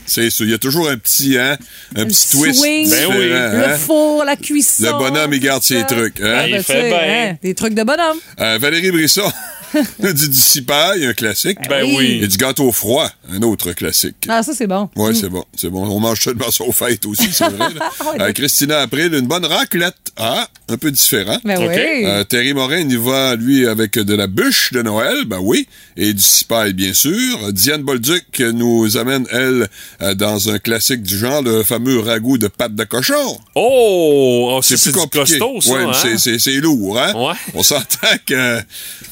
C'est sûr. Il y a toujours un petit, hein, un petit twist. swing, Ben oui. différent, Le hein. four, la cuisson. Le bonhomme, il garde ses ça. trucs, hein. Ah, Il ben, fait bien. hein, Des trucs de bonhomme. Euh, Valérie Brisson dit du cipaille, un classique. Ben oui. Et du gâteau froid, un autre classique. Ah, ça, c'est bon. Oui, c'est bon, c'est bon. On mange seulement ça aux fêtes aussi, c'est vrai. Ouais, Euh, Christina April, une bonne raclette. Ah, un peu différent. Ben oui. Euh, Terry Morin, il y va, lui, avec de la bûche de Noël, ben oui, et du cipaille, bien sûr. Diane Bolduc nous amène, elle, euh, dans un classique du genre, le fameux ragoût de pâte de cochon. Oh, oh, ça, C'est plus compliqué. costaud, ça. Ouais, hein? c'est- lourd, hein? Ouais. On s'entend que euh,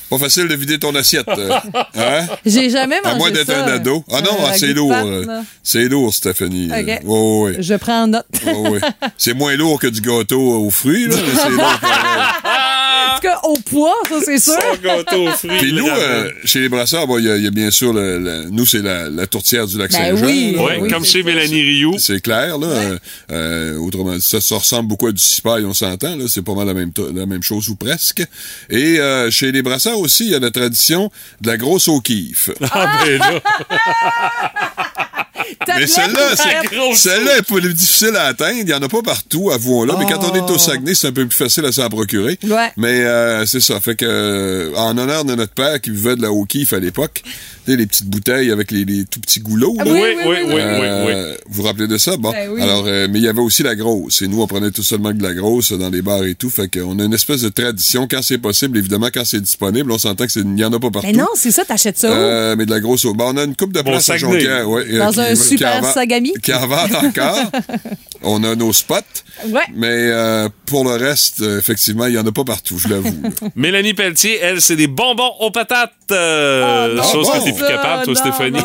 pas facile de vider ton assiette. euh, hein? J'ai jamais mangé À moins d'être ça. un ado. Ah non, Euh, ah, c'est lourd. euh. C'est lourd, Stéphanie. OK. ouais, ouais, ouais. Je prends note. Ouais, ouais. C'est moins lourd que du gâteau aux fruits, là, mais c'est lourd tout cas, au poids, ça, c'est sûr. Son gâteau aux fruits. Puis nous, euh, chez les brasseurs, bon, il y, a- il y a bien sûr, le, le- nous, c'est la, la tourtière du lac Ben Saint-Jean. oui. là. Ouais, oui, comme chez. Mélanie Rioux. C'est clair, là. Euh, euh, autrement dit, ça, ça ressemble beaucoup à du cipaille, on s'entend, là. C'est pas mal la même, to- la même chose ou presque. Et euh, chez les brasseurs aussi, il y a la tradition de la grosse au kiff. Ah, ben là. Mais celle-là, c'est- grosse celle-là est plus difficile à atteindre. Il n'y en a pas partout, avouons-le. Mais quand on est au Saguenay, c'est un peu plus facile à s'en procurer. Ouais. Mais euh, c'est ça. Fait que, euh, en honneur de notre père qui buvait de la O'Keeffe à l'époque, les petites bouteilles avec les, les tout petits goulots. là. Oui, Oui, oui, oui, oui, oui, oui. oui, oui. Euh, Vous vous rappelez de ça? Bon. Ben oui. Alors, euh, mais il y avait aussi la grosse. Et nous, on prenait tout seulement que de la grosse dans les bars et tout. Fait qu'on a une espèce de tradition. Quand c'est possible, évidemment, quand c'est disponible, on s'entend qu'il n'y en a pas partout. Mais non, c'est ça, t'achètes ça où? Euh, mais de la grosse. Bon, on a une coupe de place à. Jonquière. Ouais, euh, Dans qui- un super Sagami? Qui en encore. on a nos spots. Ouais. Mais euh, pour le reste, euh, effectivement, il n'y en a pas partout, je l'avoue. Mélanie Pelletier, elle, c'est des bonbons aux patates. Euh, Oh, non, chose que t'es plus capable, toi, Stéphanie.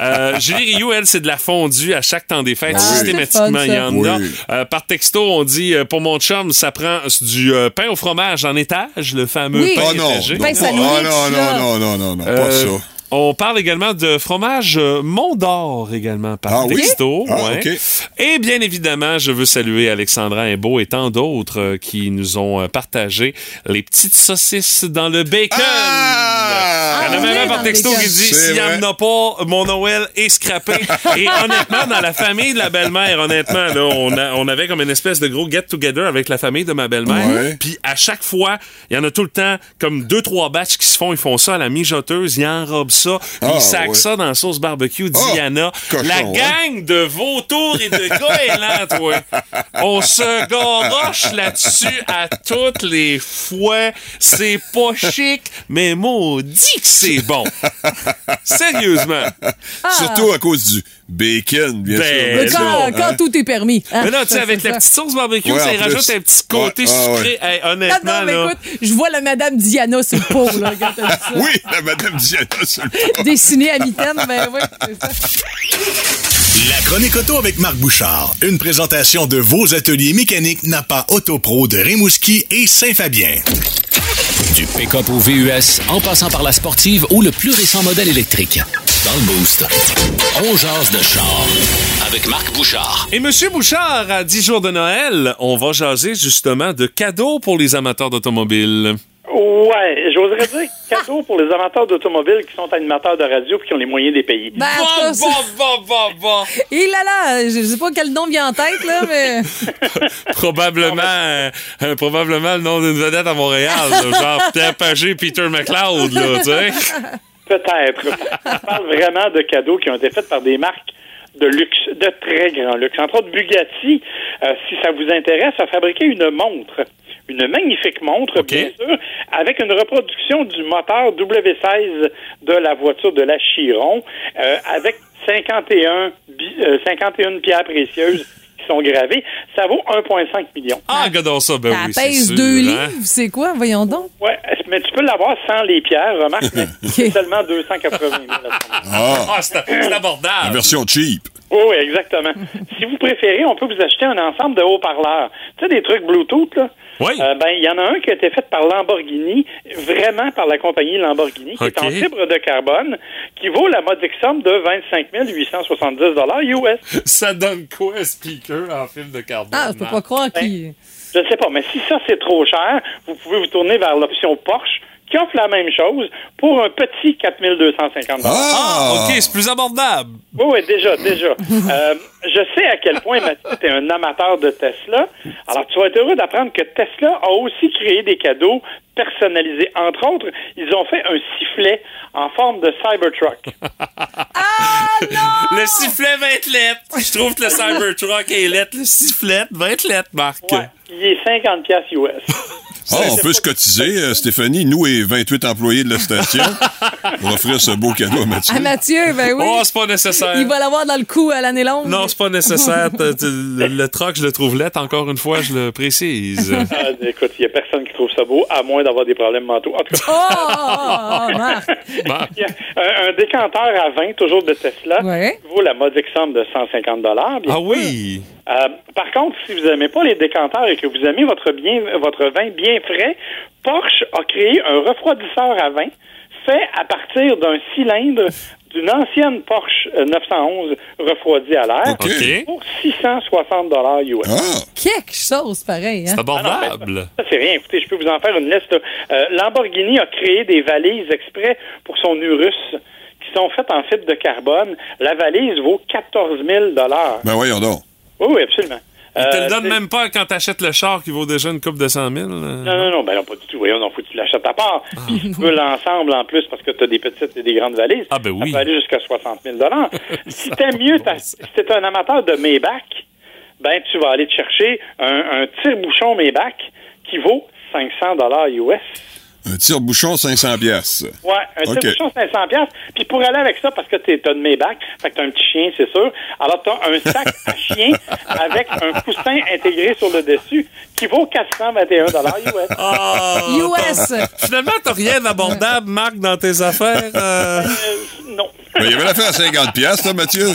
Euh, Julie Rioux, elle, c'est de la fondue à chaque temps des fêtes. Ah. Systématiquement, il y en a. Oui. Euh, par texto, on dit, euh, pour mon chum, ça prend du euh, pain au fromage en étage, le fameux Oui. pain Oh non, étagé. Ben, ça non, non, non, non, non, non, pas ça. On parle également de fromage euh, Mont d'Or également par Ah oui? texto. Ah, ouais. Et bien évidemment, je veux saluer Alexandra Imbeau et tant d'autres qui nous ont partagé les petites saucisses dans le bacon. Ah! Il y en a même un par texto qui dit s'il n'y en a pas, mon Noël est scrappé. Et honnêtement, dans la famille de la belle-mère, honnêtement, là, on, a- on avait comme une espèce de gros get-together avec la famille de ma belle-mère. Ouais. Puis à chaque fois, il y en a tout le temps comme deux, trois batchs qui se font. Ils font ça à la mijoteuse, ils enrobent ça, puis Ah, ils sacent ouais. ça dans la sauce barbecue Diana. cochon, la hein? gang de vautours et de goélands, toi. On se garoche là-dessus à toutes les fois. C'est pas chic, mais maudit que c'est bon. Sérieusement. Surtout à cause du bacon, bien Ben, sûr. Quand, non, quand tout est permis. hein. Mais là, tu sais, avec la petite sauce barbecue, Ouais, ça rajoute un petit côté Ouais, ah, ouais. sucré. Hey, Ah honnêtement, non, mais là. écoute, je vois la Madame Diana sur le pot, là, quand elle dit ça. Oui, la Madame Diana sur le pas. Dessinée à mitaine, ben oui, c'est ça. La chronique auto avec Marc Bouchard. Une présentation de vos ateliers mécaniques Napa Autopro de Rimouski et Saint-Fabien. Du pick-up au VUS, en passant par la sportive ou le plus récent modèle électrique. Dans le Boost, on jase de char avec Marc Bouchard. Et Monsieur Bouchard, à 10 jours de Noël, on va jaser justement de cadeaux pour les amateurs d'automobiles. Ouais, j'oserais dire cadeau pour les amateurs d'automobiles qui sont animateurs de radio et qui ont les moyens des pays. Ben, en tout cas, ça- Et là là, je sais pas quel nom vient en tête, là, mais. probablement, euh, euh, probablement le nom d'une vedette à Montréal, là, genre Pierre Pagé, Peter McLeod, là, tu sais. Peut-être. On parle vraiment de cadeaux qui ont été faits par des marques de luxe, de très grand luxe. Entre autres, Bugatti, euh, si ça vous intéresse, a fabriqué une montre. Une magnifique montre, bien sûr, avec une reproduction du moteur W16 de la voiture de la Chiron, euh, avec 51, bi- euh, 51 pierres précieuses qui sont gravées. Ça vaut 1,5 million. Ah, regardons ça, ben Ça oui, c'est pèse sûr, deux hein. livres, c'est quoi? Voyons donc. Ouais, mais tu peux l'avoir sans les pierres, remarque, mais c'est seulement 280 000. à ce moment. Ah, Ah, c'est c'est la abordable. version cheap. Oui, exactement. si vous préférez, on peut vous acheter un ensemble de haut-parleurs. Tu sais, des trucs Bluetooth, là? Oui. Euh, ben, il y en a un qui a été fait par Lamborghini, vraiment par la compagnie Lamborghini, qui est en fibre de carbone, qui vaut la modique somme de 25 870 US. Ça donne quoi, un speaker en film de carbone? Ah, je peux pas croire qu'il. Je ne sais pas, mais si ça, c'est trop cher, vous pouvez vous tourner vers l'option Porsche, qui offre la même chose pour un petit 4250 Ah, OK, c'est plus abordable. Oui, oui, déjà, déjà. Euh, je sais à quel point Mathieu est un amateur de Tesla. Alors, tu vas être heureux d'apprendre que Tesla a aussi créé des cadeaux personnalisés. Entre autres, ils ont fait un sifflet en forme de Cybertruck. Le sifflet va être lettre. Je trouve que le Cybertruck est lettre. Le sifflet va être lettre, Marc. Ouais, il est 50 pièces US. Ah, on peut se cotiser, euh, Stéphanie, nous et 28 employés de la station, pour offrir ce beau cadeau à Mathieu. Ah, Mathieu, ben oui. Oh, c'est pas nécessaire. Il va l'avoir dans le cou à l'année longue. Non, c'est pas nécessaire. Le, le truck, je le trouve lettre, encore une fois, je le précise. Ah, écoute, il n'y a personne qui trouve ça beau, à moins d'avoir des problèmes mentaux. En tout cas, Oh, oh, oh, Marc. Marc. il y a un, un décanteur à vin, toujours de Tesla, Ouais. vaut la modique somme de 150 bien Ah oui. Euh, par contre, si vous n'aimez pas les décanteurs et que vous aimez votre, bien, votre vin bien frais, Porsche a créé un refroidisseur à vin fait à partir d'un cylindre d'une ancienne Porsche euh, 911 refroidi à l'air OK. OK. pour 660 dollars US. Ah, Quelque chose pareil, hein? C'est abordable. Ça, c'est rien. Écoutez, je peux vous en faire une liste. Euh, Lamborghini a créé des valises exprès pour son Urus qui sont faites en fibre de carbone. La valise vaut 14 000 ben voyons donc. Oui, oui, absolument. Il te Euh, le donne c'est- même pas quand t'achètes le char qui vaut déjà une coupe de 100 000. là. Non, non, non, ben non, pas du tout. Voyons, non, faut que tu l'achètes à part. Puis si tu veux l'ensemble en plus parce que tu as des petites et des grandes valises, Ah, ben oui. ça peut aller jusqu'à 60 000 Si t'aimes mieux, si t'es un amateur de Maybach, ben tu vas aller te chercher un, un tire-bouchon Maybach qui vaut 500 US. Un tire-bouchon, 500 pièces. Ouais, un tire-bouchon 500 pièces. Puis pour aller avec ça, parce que t'es- t'as de mes bacs, fait que t'as un petit chien, c'est sûr. Alors t'as un sac à chien avec un coussin intégré sur le dessus qui vaut 421 US. Ah, US. Finalement, t'as rien d'abordable, Marc, dans tes affaires. euh. Euh, non. Il y avait l'affaire à 50 pièces, là, Mathieu.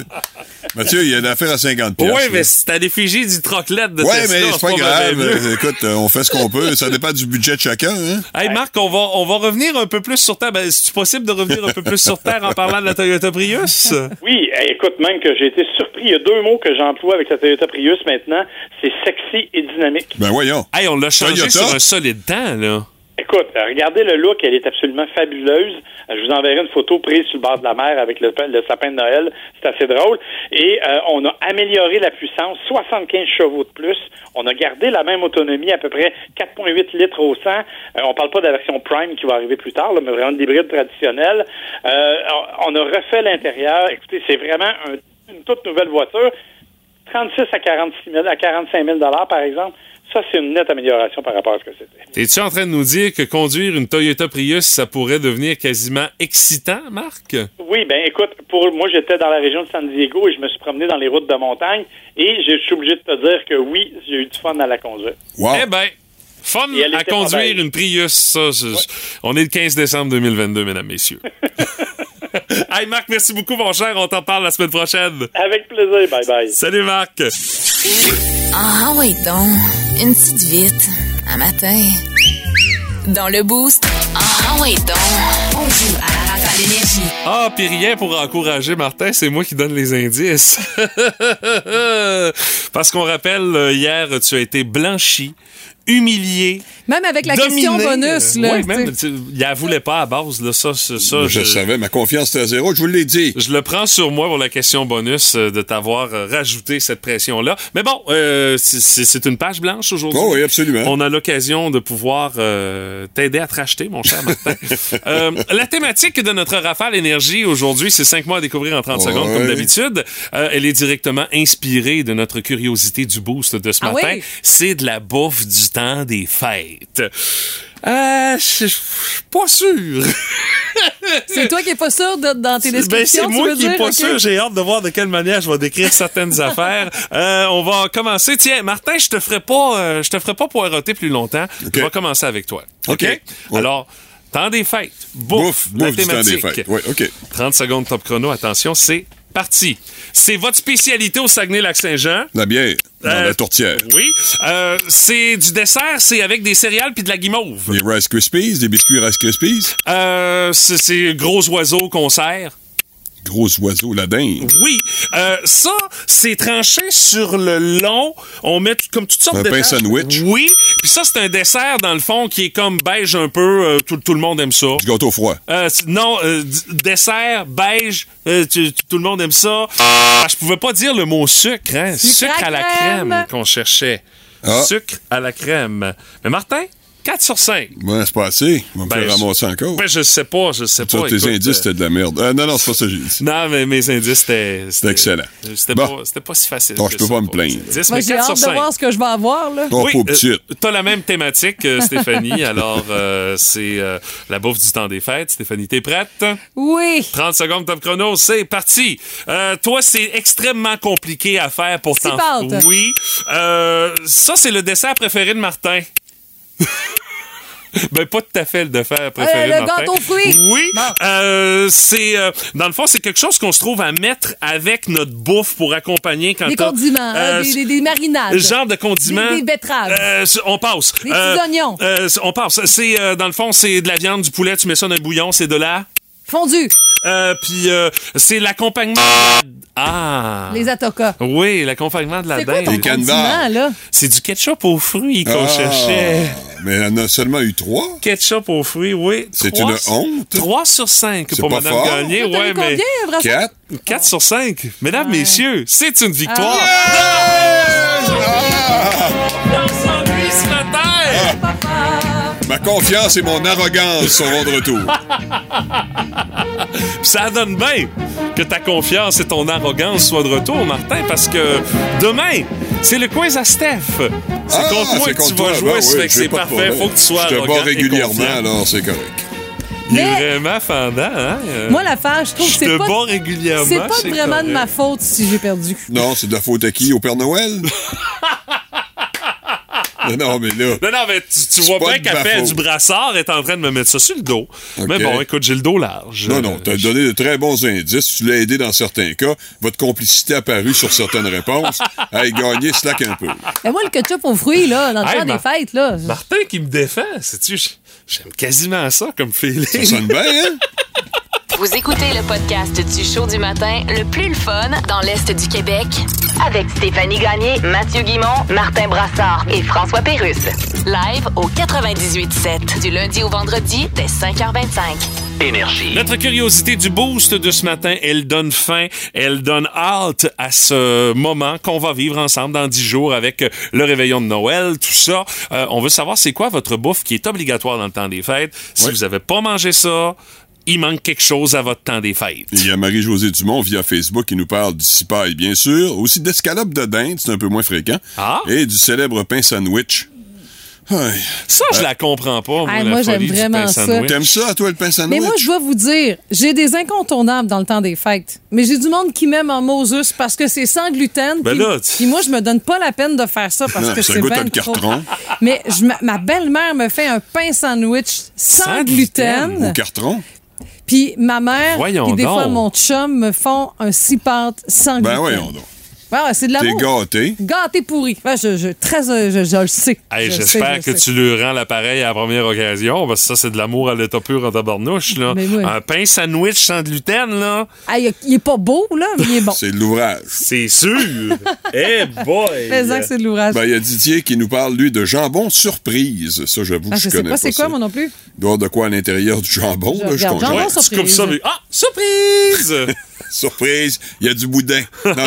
Mathieu, il y a l'affaire à 50 pièces. Oui, là. mais c'est à l'effigie du troclette de Ouais, Tesla, mais c'est pas mauvais grave. Écoute, on fait ce qu'on peut. Ça dépend du budget de chacun. Hein? Hey Marc, on va, on va revenir un peu plus sur terre. Ben, c'est possible de revenir un peu plus sur terre en parlant de la Toyota Prius? Oui, eh, écoute, même que j'ai été surpris. Il y a deux mots que j'emploie avec la Toyota Prius maintenant. C'est sexy et dynamique. Ben voyons. Hey, on l'a changé Toyota? sur un solide temps, là. Écoute, euh, regardez le look, elle est absolument fabuleuse. Euh, Je vous enverrai une photo prise sur le bord de la mer avec le, sapin de Noël. C'est assez drôle. Et euh, on a amélioré la puissance, 75 chevaux de plus. On a gardé la même autonomie, à peu près 4,8 litres au 100. Euh, on parle pas de la version Prime qui va arriver plus tard, là, mais vraiment de l'hybride traditionnel. Euh, on a refait l'intérieur. Écoutez, c'est vraiment un- une toute nouvelle voiture. 36 à 46 000, à 45 000 par exemple. Ça, c'est une nette amélioration par rapport à ce que c'était. Es-tu en train de nous dire que conduire une Toyota Prius, ça pourrait devenir quasiment excitant, Marc? Oui, ben écoute, pour moi j'étais dans la région de San Diego et je me suis promené dans les routes de montagne et je suis obligé de te dire que oui, j'ai eu du fun à la conduire. Wow. Eh ben, fun à conduire une Prius, ça. On est le 15 décembre 2022, mesdames, messieurs. hey Marc, merci beaucoup, mon cher. On t'en parle la semaine prochaine. Avec plaisir, bye bye. Salut, Marc. Ah oui donc, une petite vite, un matin. Dans le boost, ah oui donc, on joue à la rafale énergie. Ah, puis rien pour encourager Martin, c'est moi qui donne les indices. Parce qu'on rappelle, euh, hier, tu as été blanchi, humilié. Même avec la dominé. question bonus, là. Oui, même, il la voulait pas à base, là, ça, ça. je, savais, ma confiance était à zéro, je vous l'ai dit. Je le prends sur moi pour la question bonus euh, de t'avoir euh, rajouté cette pression-là. Mais bon, euh, c'est- une page blanche aujourd'hui. Oh oui, absolument. On a l'occasion de pouvoir euh, t'aider à te racheter, mon cher Martin. Euh, la thématique de notre rafale énergie aujourd'hui, c'est 5 mois à découvrir en 30 Ouais. secondes, comme d'habitude. Euh, elle est directement inspirée de notre curiosité du boost de ce Ah matin. oui? C'est de la bouffe du temps des fêtes. Euh, je suis pas sûr. C'est toi qui es pas sûr de- dans tes Ben, descriptions, c'est tu moi qui est dire? pas Ok? sûr. J'ai hâte de voir de quelle manière je vais décrire certaines affaires. Euh, on va commencer. Tiens, Martin, je te ferai pas, euh, je te ferai pas poireauter plus longtemps. On va commencer avec toi. OK? OK? Ouais. Alors, temps des fêtes. Bouffe. Bouffe, la bouffe du temps des thématique. fêtes. Oui, OK. 30 secondes top chrono. Attention, c'est parti. C'est votre spécialité au Saguenay-Lac-Saint-Jean. La bière, dans Euh, la tourtière. Oui. Euh, c'est du dessert. C'est avec des céréales puis de la guimauve. Des Rice Krispies, des biscuits Rice Krispies? Euh, c'est c'est gros oiseaux qu'on sert. Gros oiseaux, la dinde. Oui. Euh, ça, c'est tranché sur le long. On met comme toutes sortes Un de... pain sandwich. Oui. Puis ça, c'est un dessert, dans le fond, qui est comme beige un peu. Euh, tout, tout le monde aime ça. Du gâteau froid. Euh, non, euh, dessert, beige, euh, tu- tu- tout le monde aime ça. Ah, je pouvais pas dire le mot sucre, hein? Sucre à à la crème. crème qu'on cherchait. Ah. Sucre à la crème. Mais Martin, 4 sur 5. Ouais, c'est pas assez. On va me Ben, faire je- ramasser encore. Ben, je sais pas, je sais pas. tes écoute, indices, euh, c'était de la merde. Euh, non, non, c'est pas ça que j'ai dit. Non, mais mes indices, c'était... C'était excellent. C'était Bon. pas, si facile. Non, que je peux pas me plaindre. Moi, mais j'ai 4 hâte sur de 5. voir ce que je vais avoir, là. Oh, pauvre euh, t'as la même thématique, euh, Stéphanie. Alors, euh, c'est euh, la bouffe du temps des fêtes. Stéphanie, t'es prête? Oui. 30 secondes top chrono, c'est parti. Euh, toi, c'est extrêmement compliqué à faire pour t'en... Oui. Euh, ça, c'est le dessert préféré de Martin. Ben, pas tout à fait le dessert préféré Euh, de le Martin. gâteau fruits. Oui. Euh, c'est, euh, dans le fond, c'est quelque chose qu'on se trouve à mettre avec notre bouffe pour accompagner quand Des condiments, Euh, des, des- des marinades. genre de condiments. Des, des betteraves. Euh, on passe. Des petits oignons. euh, c- on passe. C'est euh, dans le fond, c'est de la viande, du poulet. Tu mets ça dans un bouillon, c'est de la. Fondu. Euh, puis euh, c'est l'accompagnement. Ah. Les atocas. Oui, l'accompagnement de la C'est quoi ton dinde. condiment, là? C'est du ketchup aux fruits qu'on Ah, cherchait. Mais elle en a seulement eu trois? Ketchup aux fruits, oui. C'est Trois- une honte. 3 sur 5 C'est pour pas Madame fort. Gagné. Ouais, mais combien? Quatre. 4 sur 5. Mesdames, messieurs, c'est une victoire. Ah! Confiance en lui ce matin. Ma confiance et mon arrogance seront de retour. Ça donne bien que ta confiance et ton arrogance soient de retour, Martin, parce que demain, c'est le quiz à Steph. C'est Ah, contre moi que tu vas toi. jouer, Ben oui, c'est parfait. Faut que tu sois Je te bats régulièrement, alors c'est correct. Il est Mais- vraiment fendant, hein? Euh, Moi, l'affaire, je trouve que je c'est te pas. bats régulièrement. C'est pas vraiment de ma faute si j'ai perdu. Non, c'est de la faute à qui? Au Père Noël? non, non, mais là... Non, non, mais tu, tu vois pas bien qu'elle fait du brassard, elle est en train de me mettre ça sur le dos. Mais bon, écoute, j'ai le dos large. Non, non, t'as donné de très bons indices. Tu l'as aidé dans certains cas. Votre complicité apparue sur certaines réponses. Hey, gagner, slack un peu. Et moi, le ketchup aux fruits, là, dans le Hey, temps des fêtes, là. Martin qui me défend, sais-tu, j'aime quasiment ça comme feeling. Ça sonne bien, hein? Vous écoutez le podcast du show du matin le plus le fun dans l'Est du Québec avec Stéphanie Gagné, Mathieu Guimont, Martin Brassard et François Pérusse. Live au 98.7 du lundi au vendredi dès 5h25. Énergie. Notre curiosité du boost de ce matin, elle donne fin, elle donne hâte à ce moment qu'on va vivre ensemble dans dix jours avec euh, le réveillon de Noël, tout ça. Euh, on veut savoir c'est quoi votre bouffe qui est obligatoire dans le temps des fêtes. Si vous avez pas mangé ça, il manque quelque chose à votre temps des fêtes. Il y a Marie-Josée Dumont via Facebook qui nous parle du cipaille, bien sûr. Aussi d'escalope de dinde, c'est un peu moins fréquent. Ah. Et du célèbre pain sandwich. Aïe. Ça, je la comprends pas, moi, moi, j'aime vraiment ça. T'aimes ça, toi, le pain sandwich? Mais moi, je dois vous dire, j'ai des incontournables dans le temps des fêtes. Mais j'ai du monde qui m'aime en Moses parce que c'est sans gluten. Ben puis, moi, je me donne pas la peine de faire ça parce Non, que ça c'est goûte ben trop. carton. Mais je, ma, ma belle-mère me fait un pain sandwich sans, Sans gluten. gluten? Au carton? Puis ma mère, Voyons puis des donc. fois mon chum me font un six pâtes sans Ben gluten. voyons donc. Ouais, c'est de T'es l'amour. gâté. Gâté pourri. Ouais, je, je, très, euh, je, je le sais. Hey, Je J'espère que sais. tu lui rends l'appareil à la première occasion, parce que ça, c'est de l'amour à l'état pur en tabarnouche. Là. Oui. Un pain sandwich sans gluten, là, Ah, il, il est pas beau, là, mais il est bon. C'est de l'ouvrage. c'est sûr. Eh boy! Mais que c'est de l'ouvrage. Ben, il y a Didier qui nous parle, lui, de jambon surprise. Ça, j'avoue Ah, que je, je sais connais pas pas c'est quoi, ça. moi non plus? Il doit y avoir de quoi à l'intérieur du jambon, Je là, je. Jambon tu surprise. coupes ça, mais- Ah, surprise! Surprise, il y a du boudin. Non,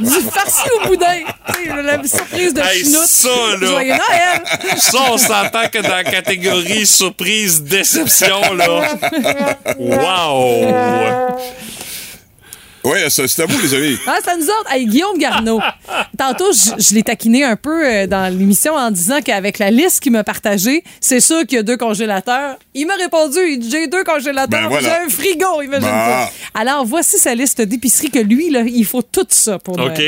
Du farci au boudin. La surprise de Hey, ça, là. Joyeux Noël. Ça, on s'entend que dans la catégorie surprise, déception, là. Wow! Ça, c'est à vous, les amis. Ah, c'est à nous autres. Hey, Guillaume Garneau. Tantôt, je, je l'ai taquiné un peu euh, dans l'émission en disant qu'avec la liste qu'il m'a partagée, c'est sûr qu'il y a deux congélateurs. Il m'a répondu, il dit, j'ai deux congélateurs, Ben voilà. j'ai un frigo, imagine Bah. ça. Alors, voici sa liste d'épicerie que lui, là, il faut tout ça pour. OK.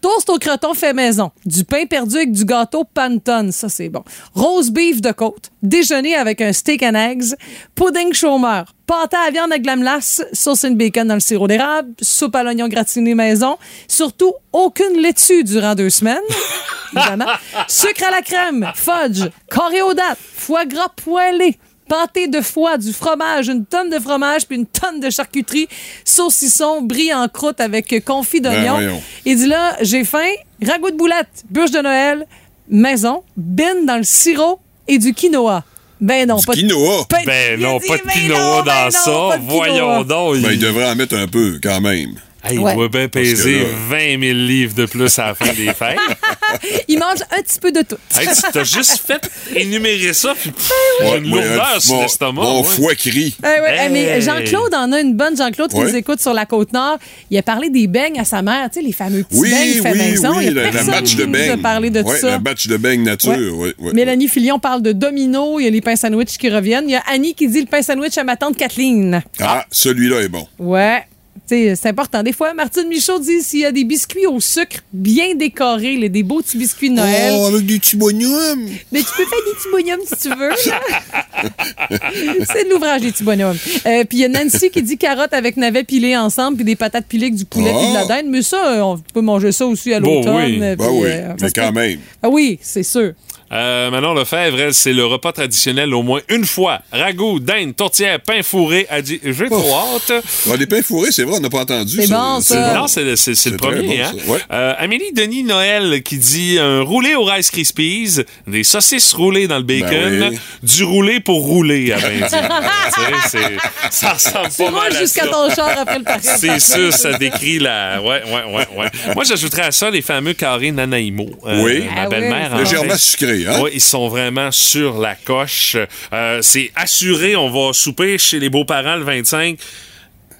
Toast au croton fait maison. Du pain perdu avec du gâteau Pantone. Ça, c'est bon. Rose beef de côte. Déjeuner avec un steak and eggs. Pudding chômeur. Pâté à viande avec de la melasse. Sauce and bacon dans le sirop d'érable. Soupe à l'oignon gratiné maison. Surtout, aucune laitue durant deux semaines. Évidemment. Sucre à la crème. Fudge. Carré aux dates. Foie gras poêlé. Pâté de foie, du fromage, une tonne de fromage, puis une tonne de charcuterie, saucisson, brie en croûte avec euh, confit d'oignon. voyons. Il dit là, j'ai faim, ragoût de boulette, bûche de Noël, maison, bin dans le sirop et du quinoa. Ben non, Du pas de quinoa? Ben, Ben non, dit, pas de ben quinoa dans ben non, ça. de quinoa. Voyons donc. Ben, il devrait en mettre un peu, quand même. Hey, il Ouais. doit bien peser là- 20 000 livres de plus à la fin des fêtes. Il mange un petit peu de tout. hey, tu t'as juste fait énumérer ça, puis pff, j'ai Ouais, une ouais, lourdeur euh, sur mon- l'estomac. Mon ouais. foie ouais, eh, mais Hey. Jean-Claude en a une bonne. Jean-Claude qui Ouais. nous écoute sur la Côte-Nord, il a parlé des beignes à sa mère, tu sais, les fameux petits Oui, beignes fait oui, maison. oui, il y a personne qui de nous a beigne. parlé de ouais, ça. La batch de beigne nature, Ouais. ouais, ouais, Mélanie Filion parle de domino, il y a les pains sandwich qui reviennent. Il y a Annie qui dit le pain sandwich à ma tante Kathleen. Ah, celui-là est bon. Ouais. C'est important. Des fois, Martine Michaud dit s'il y a des biscuits au sucre bien décorés, là, des beaux petits biscuits de Noël, Oh, avec des bonhommes. mais tu peux faire des bonhommes si tu veux. C'est de l'ouvrage des bonhommes. Euh, puis il y a Nancy qui dit carottes avec navets pilés ensemble, puis des patates pilées avec du poulet Ah. puis de la dinde. Mais ça, euh, on peut manger ça aussi à Bon, l'automne. oui. euh, Ben oui, euh, mais quand même. Ah oui, c'est sûr. Euh, Manon Lefebvre, elle, c'est le repas traditionnel au moins une fois. Ragoût, dinde, tourtière, pain fourré. Elle dit J'ai trop hâte. Ah, les pains fourrés, c'est vrai, on n'a pas entendu. C'est bon, ça. Non, c'est le, c'est- c'est le C'est très premier. bon, hein? Ouais. Euh, Amélie Denis Noël qui dit un roulé au Rice Krispies, des saucisses roulées dans le bacon, Ben oui. du roulé pour rouler, dit. Tu sais, c'est- ça ressemble pas mal à jusqu'à ça. ton char après le party. C'est sûr, ça décrit la. Ouais, ouais, ouais, ouais. Moi, j'ajouterais à ça les fameux carrés Nanaimo. Euh, Oui. Ma Ah belle-mère. oui, en Légèrement sucré. Oui, hein? Ouais, ils sont vraiment sur la coche. Euh, c'est assuré, on va souper chez les beaux-parents le 25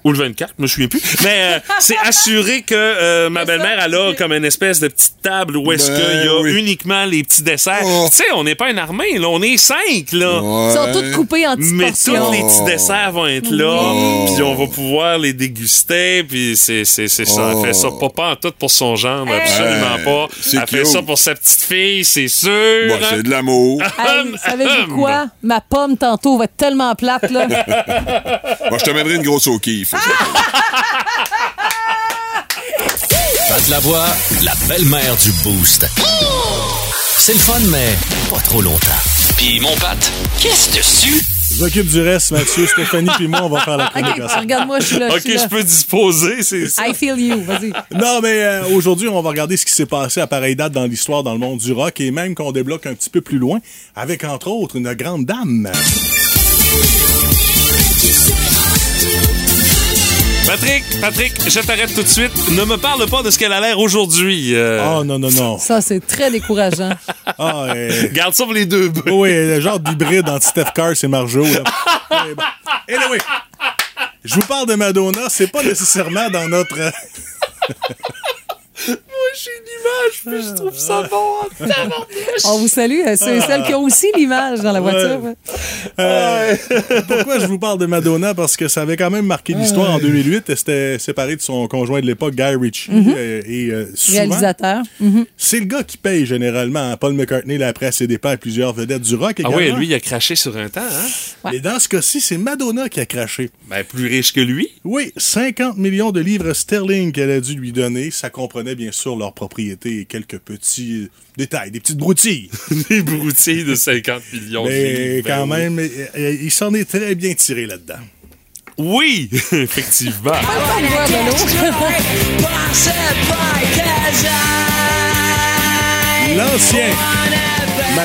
ou le 24, je me souviens plus. Mais euh, c'est assuré que euh, ma belle-mère, elle a comme une espèce de petite table où est-ce Ben qu'il y a oui. uniquement les petits desserts. Oh. Tu sais, on n'est pas une armée, là, on est cinq, là. Ils sont tous coupés en petites Mais tous portions. les petits desserts vont être là, puis on va pouvoir les déguster, puis c'est c'est c'est ça. Elle fait ça pas pas en tout pour son genre, absolument Hey. pas. C'est Elle fait cute. ça pour sa petite fille, c'est sûr. Bon, c'est de l'amour. Hey, savez-vous quoi? Ma pomme tantôt va être tellement plate, là. Moi, je te mettrai une grosse au kiff. Pat Lavoie, la belle-mère du Boost. C'est le fun, mais pas trop longtemps. Puis mon Pat, qu'est-ce dessus? Je m'occupe du reste, Mathieu, Stéphanie puis moi, on va faire la chronique OK, ensemble. regarde-moi, je suis là. Ok, là. je peux disposer, c'est ça. I feel you, vas-y. Non, mais euh, aujourd'hui, on va regarder ce qui s'est passé à pareille date dans l'histoire dans le monde du rock et même qu'on débloque un petit peu plus loin avec, entre autres, une grande dame. Patrick, Patrick, je t'arrête tout de suite. Ne me parle pas de ce qu'elle a l'air aujourd'hui. euh. Oh non, non, non. Ça, c'est très décourageant. Ah, euh, Garde ça pour les deux bouts. oui, le genre d'hybride entre Steph Curry et Marjo. Là. Bon. Anyway, je vous parle de Madonna, c'est pas nécessairement dans notre... euh, Moi, j'ai une image, puis je trouve ça bon. On vous salue. C'est celle qui a aussi l'image dans la voiture. Ouais. Euh, pourquoi je vous parle de Madonna? Parce que ça avait quand même marqué l'histoire en 2008. Elle s'était séparée de son conjoint de l'époque, Guy Ritchie. euh, et euh, souvent, Réalisateur. Mhm. c'est le gars qui paye généralement. Paul McCartney l'a appris à ses dépens à plusieurs vedettes du rock Ah oui, lui, il a craché sur un temps, hein? Mais dans ce cas-ci, c'est Madonna qui a craché. Ben, plus riche que lui. Oui, 50 millions de livres sterling qu'elle a dû lui donner. Ça comprenait bien sûr leur propriété et quelques petits détails, des petites broutilles. Des broutilles de 50 millions de Mais quand Ben oui. même, euh, euh, il s'en est très bien tiré là-dedans. Oui, effectivement. L'eau. L'ancien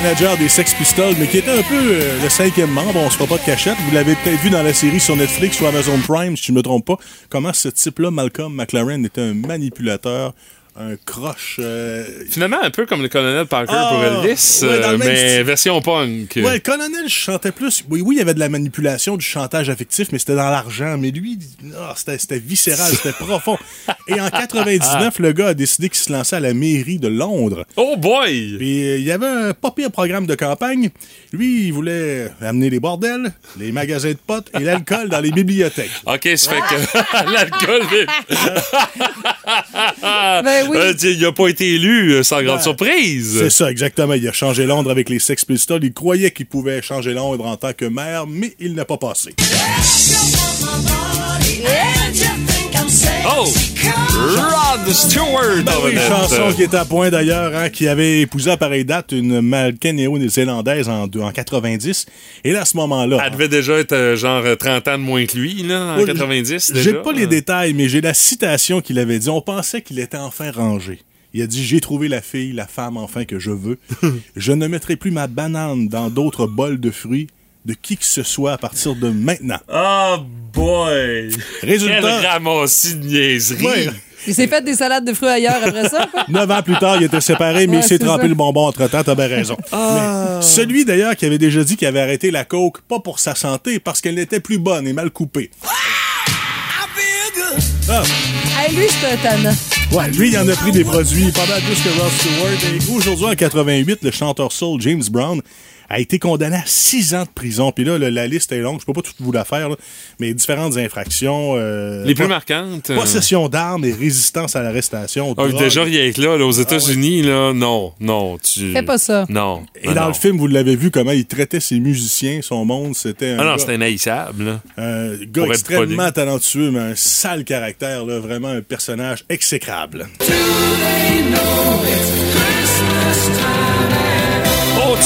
manager des Sex Pistols, mais qui était un peu euh, le cinquième membre, on se fera pas de cachette. Vous l'avez peut-être vu dans la série sur Netflix ou Amazon Prime, si je ne me trompe pas, comment ce type-là, Malcolm McLaren, était un manipulateur, un croche. euh, Finalement, un peu comme le colonel Parker Ah, pour Elvis, ouais, dans le euh, mais version punk. Ouais, le colonel chantait plus. Oui, oui, il y avait de la manipulation, du chantage affectif, mais c'était dans l'argent. Mais lui, ah, c'était c'était viscéral, c'était profond. Et en 99, le gars a décidé qu'il se lançait à la mairie de Londres. Oh boy! Puis euh, il y avait un pas pire programme de campagne. Lui, il voulait amener les bordels, les magasins de potes et l'alcool dans les bibliothèques. OK, ça fait que l'alcool... Ben oui. Euh, il n'a pas été élu euh, sans grande Ben, surprise. C'est ça, exactement. Il a changé Londres avec les Sex Pistols. Il croyait qu'il pouvait changer Londres en tant que maire, mais il n'a pas passé. Oh! Rod Stewart! Ben oui, une chanson qui est à point d'ailleurs, hein, qui avait épousé à pareille date une mannequin néo-zélandaise en, en 90. Et là, à ce moment-là. Elle devait déjà être euh, genre euh, 30 ans de moins que lui, là, en Ouais, 90 déjà. J'ai pas les détails, mais j'ai la citation qu'il avait dit. On pensait qu'il était enfin rangé. Il a dit J'ai trouvé la fille, la femme enfin que je veux. je ne mettrai plus ma banane dans d'autres bols de fruits de qui que ce soit à partir de maintenant. Oh boy! Résultat- Quel ramassis de niaiserie! Ouais. Il s'est fait des salades de fruits ailleurs après ça. quoi? Neuf ans plus tard, il était séparé, mais Ouais, il s'est c'est trempé ça. le bonbon entre-temps, t'as bien raison. Ah. Mais celui d'ailleurs qui avait déjà dit qu'il avait arrêté la coke, pas pour sa santé, parce qu'elle n'était plus bonne et mal coupée. Ah, Hey, lui, c'est un tannant. Ouais, lui, il en a pris des produits pas mal plus que Ross Stewart. Et aujourd'hui, en 88, le chanteur soul James Brown a été condamné à six ans de prison. Puis là, le- la liste est longue, je peux pas tout vous la faire, là, mais différentes infractions. euh, Les plus marquantes. euh, Possession d'armes et résistance à l'arrestation. Ah, déjà, rien que là, là, aux États-Unis, là, non, non, tu. Fais pas ça. Non. Et non, dans non. le film, vous l'avez vu, comment il traitait ses musiciens, son monde, c'était un Ah non, c'était inhaïssable, là. un gars extrêmement talentueux, mais un sale caractère, là, vraiment un personnage exécrable. Oh,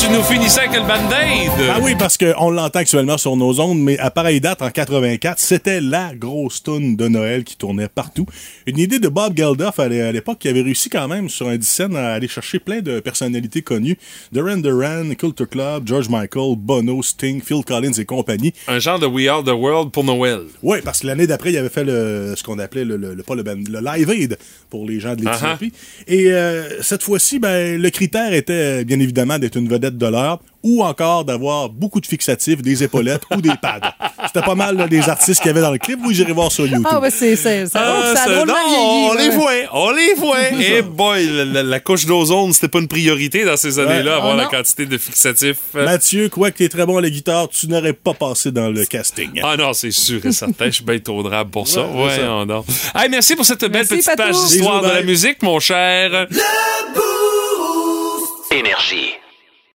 tu nous finissais avec le band-aid? Ah oui, parce qu'on l'entend actuellement sur nos ondes, mais à pareille date, en 84, c'était la grosse tune de Noël qui tournait partout. Une idée de Bob Geldof à l'é- à l'époque qui avait réussi quand même sur un 10 scènes à aller chercher plein de personnalités connues. Duran Duran, Culture Club, George Michael, Bono, Sting, Phil Collins et compagnie. Un genre de We Are the World pour Noël. Oui, parce que l'année d'après, il avait fait le, ce qu'on appelait le, le- le- pas le, Live Aid pour les gens de l'Éthiopie. Et euh, cette fois-ci, ben, le critère était bien évidemment d'être une vedette de l'heure ou encore d'avoir beaucoup de fixatifs, des épaulettes ou des pads. C'était pas mal là, des artistes qu'il y avait dans le clip. Vous irez voir sur YouTube. Ah, ouais, c'est ça, Ah, drôlement non, vieilli, on ouais. les voit, on les voit. Et ça. boy, la, la- la couche d'ozone, c'était pas une priorité dans ces années-là, Ouais. avoir Oh, la quantité de fixatifs. euh. Mathieu, quoi que tu es très bon à la guitare, tu n'aurais pas passé dans le casting. Ah non, c'est sûr et certain. Je suis bien trop drabe pour ça. Ouais, ça. non, non. Hey, merci pour cette belle Merci, petite Patou. page d'histoire de la musique, mon cher. Énergie.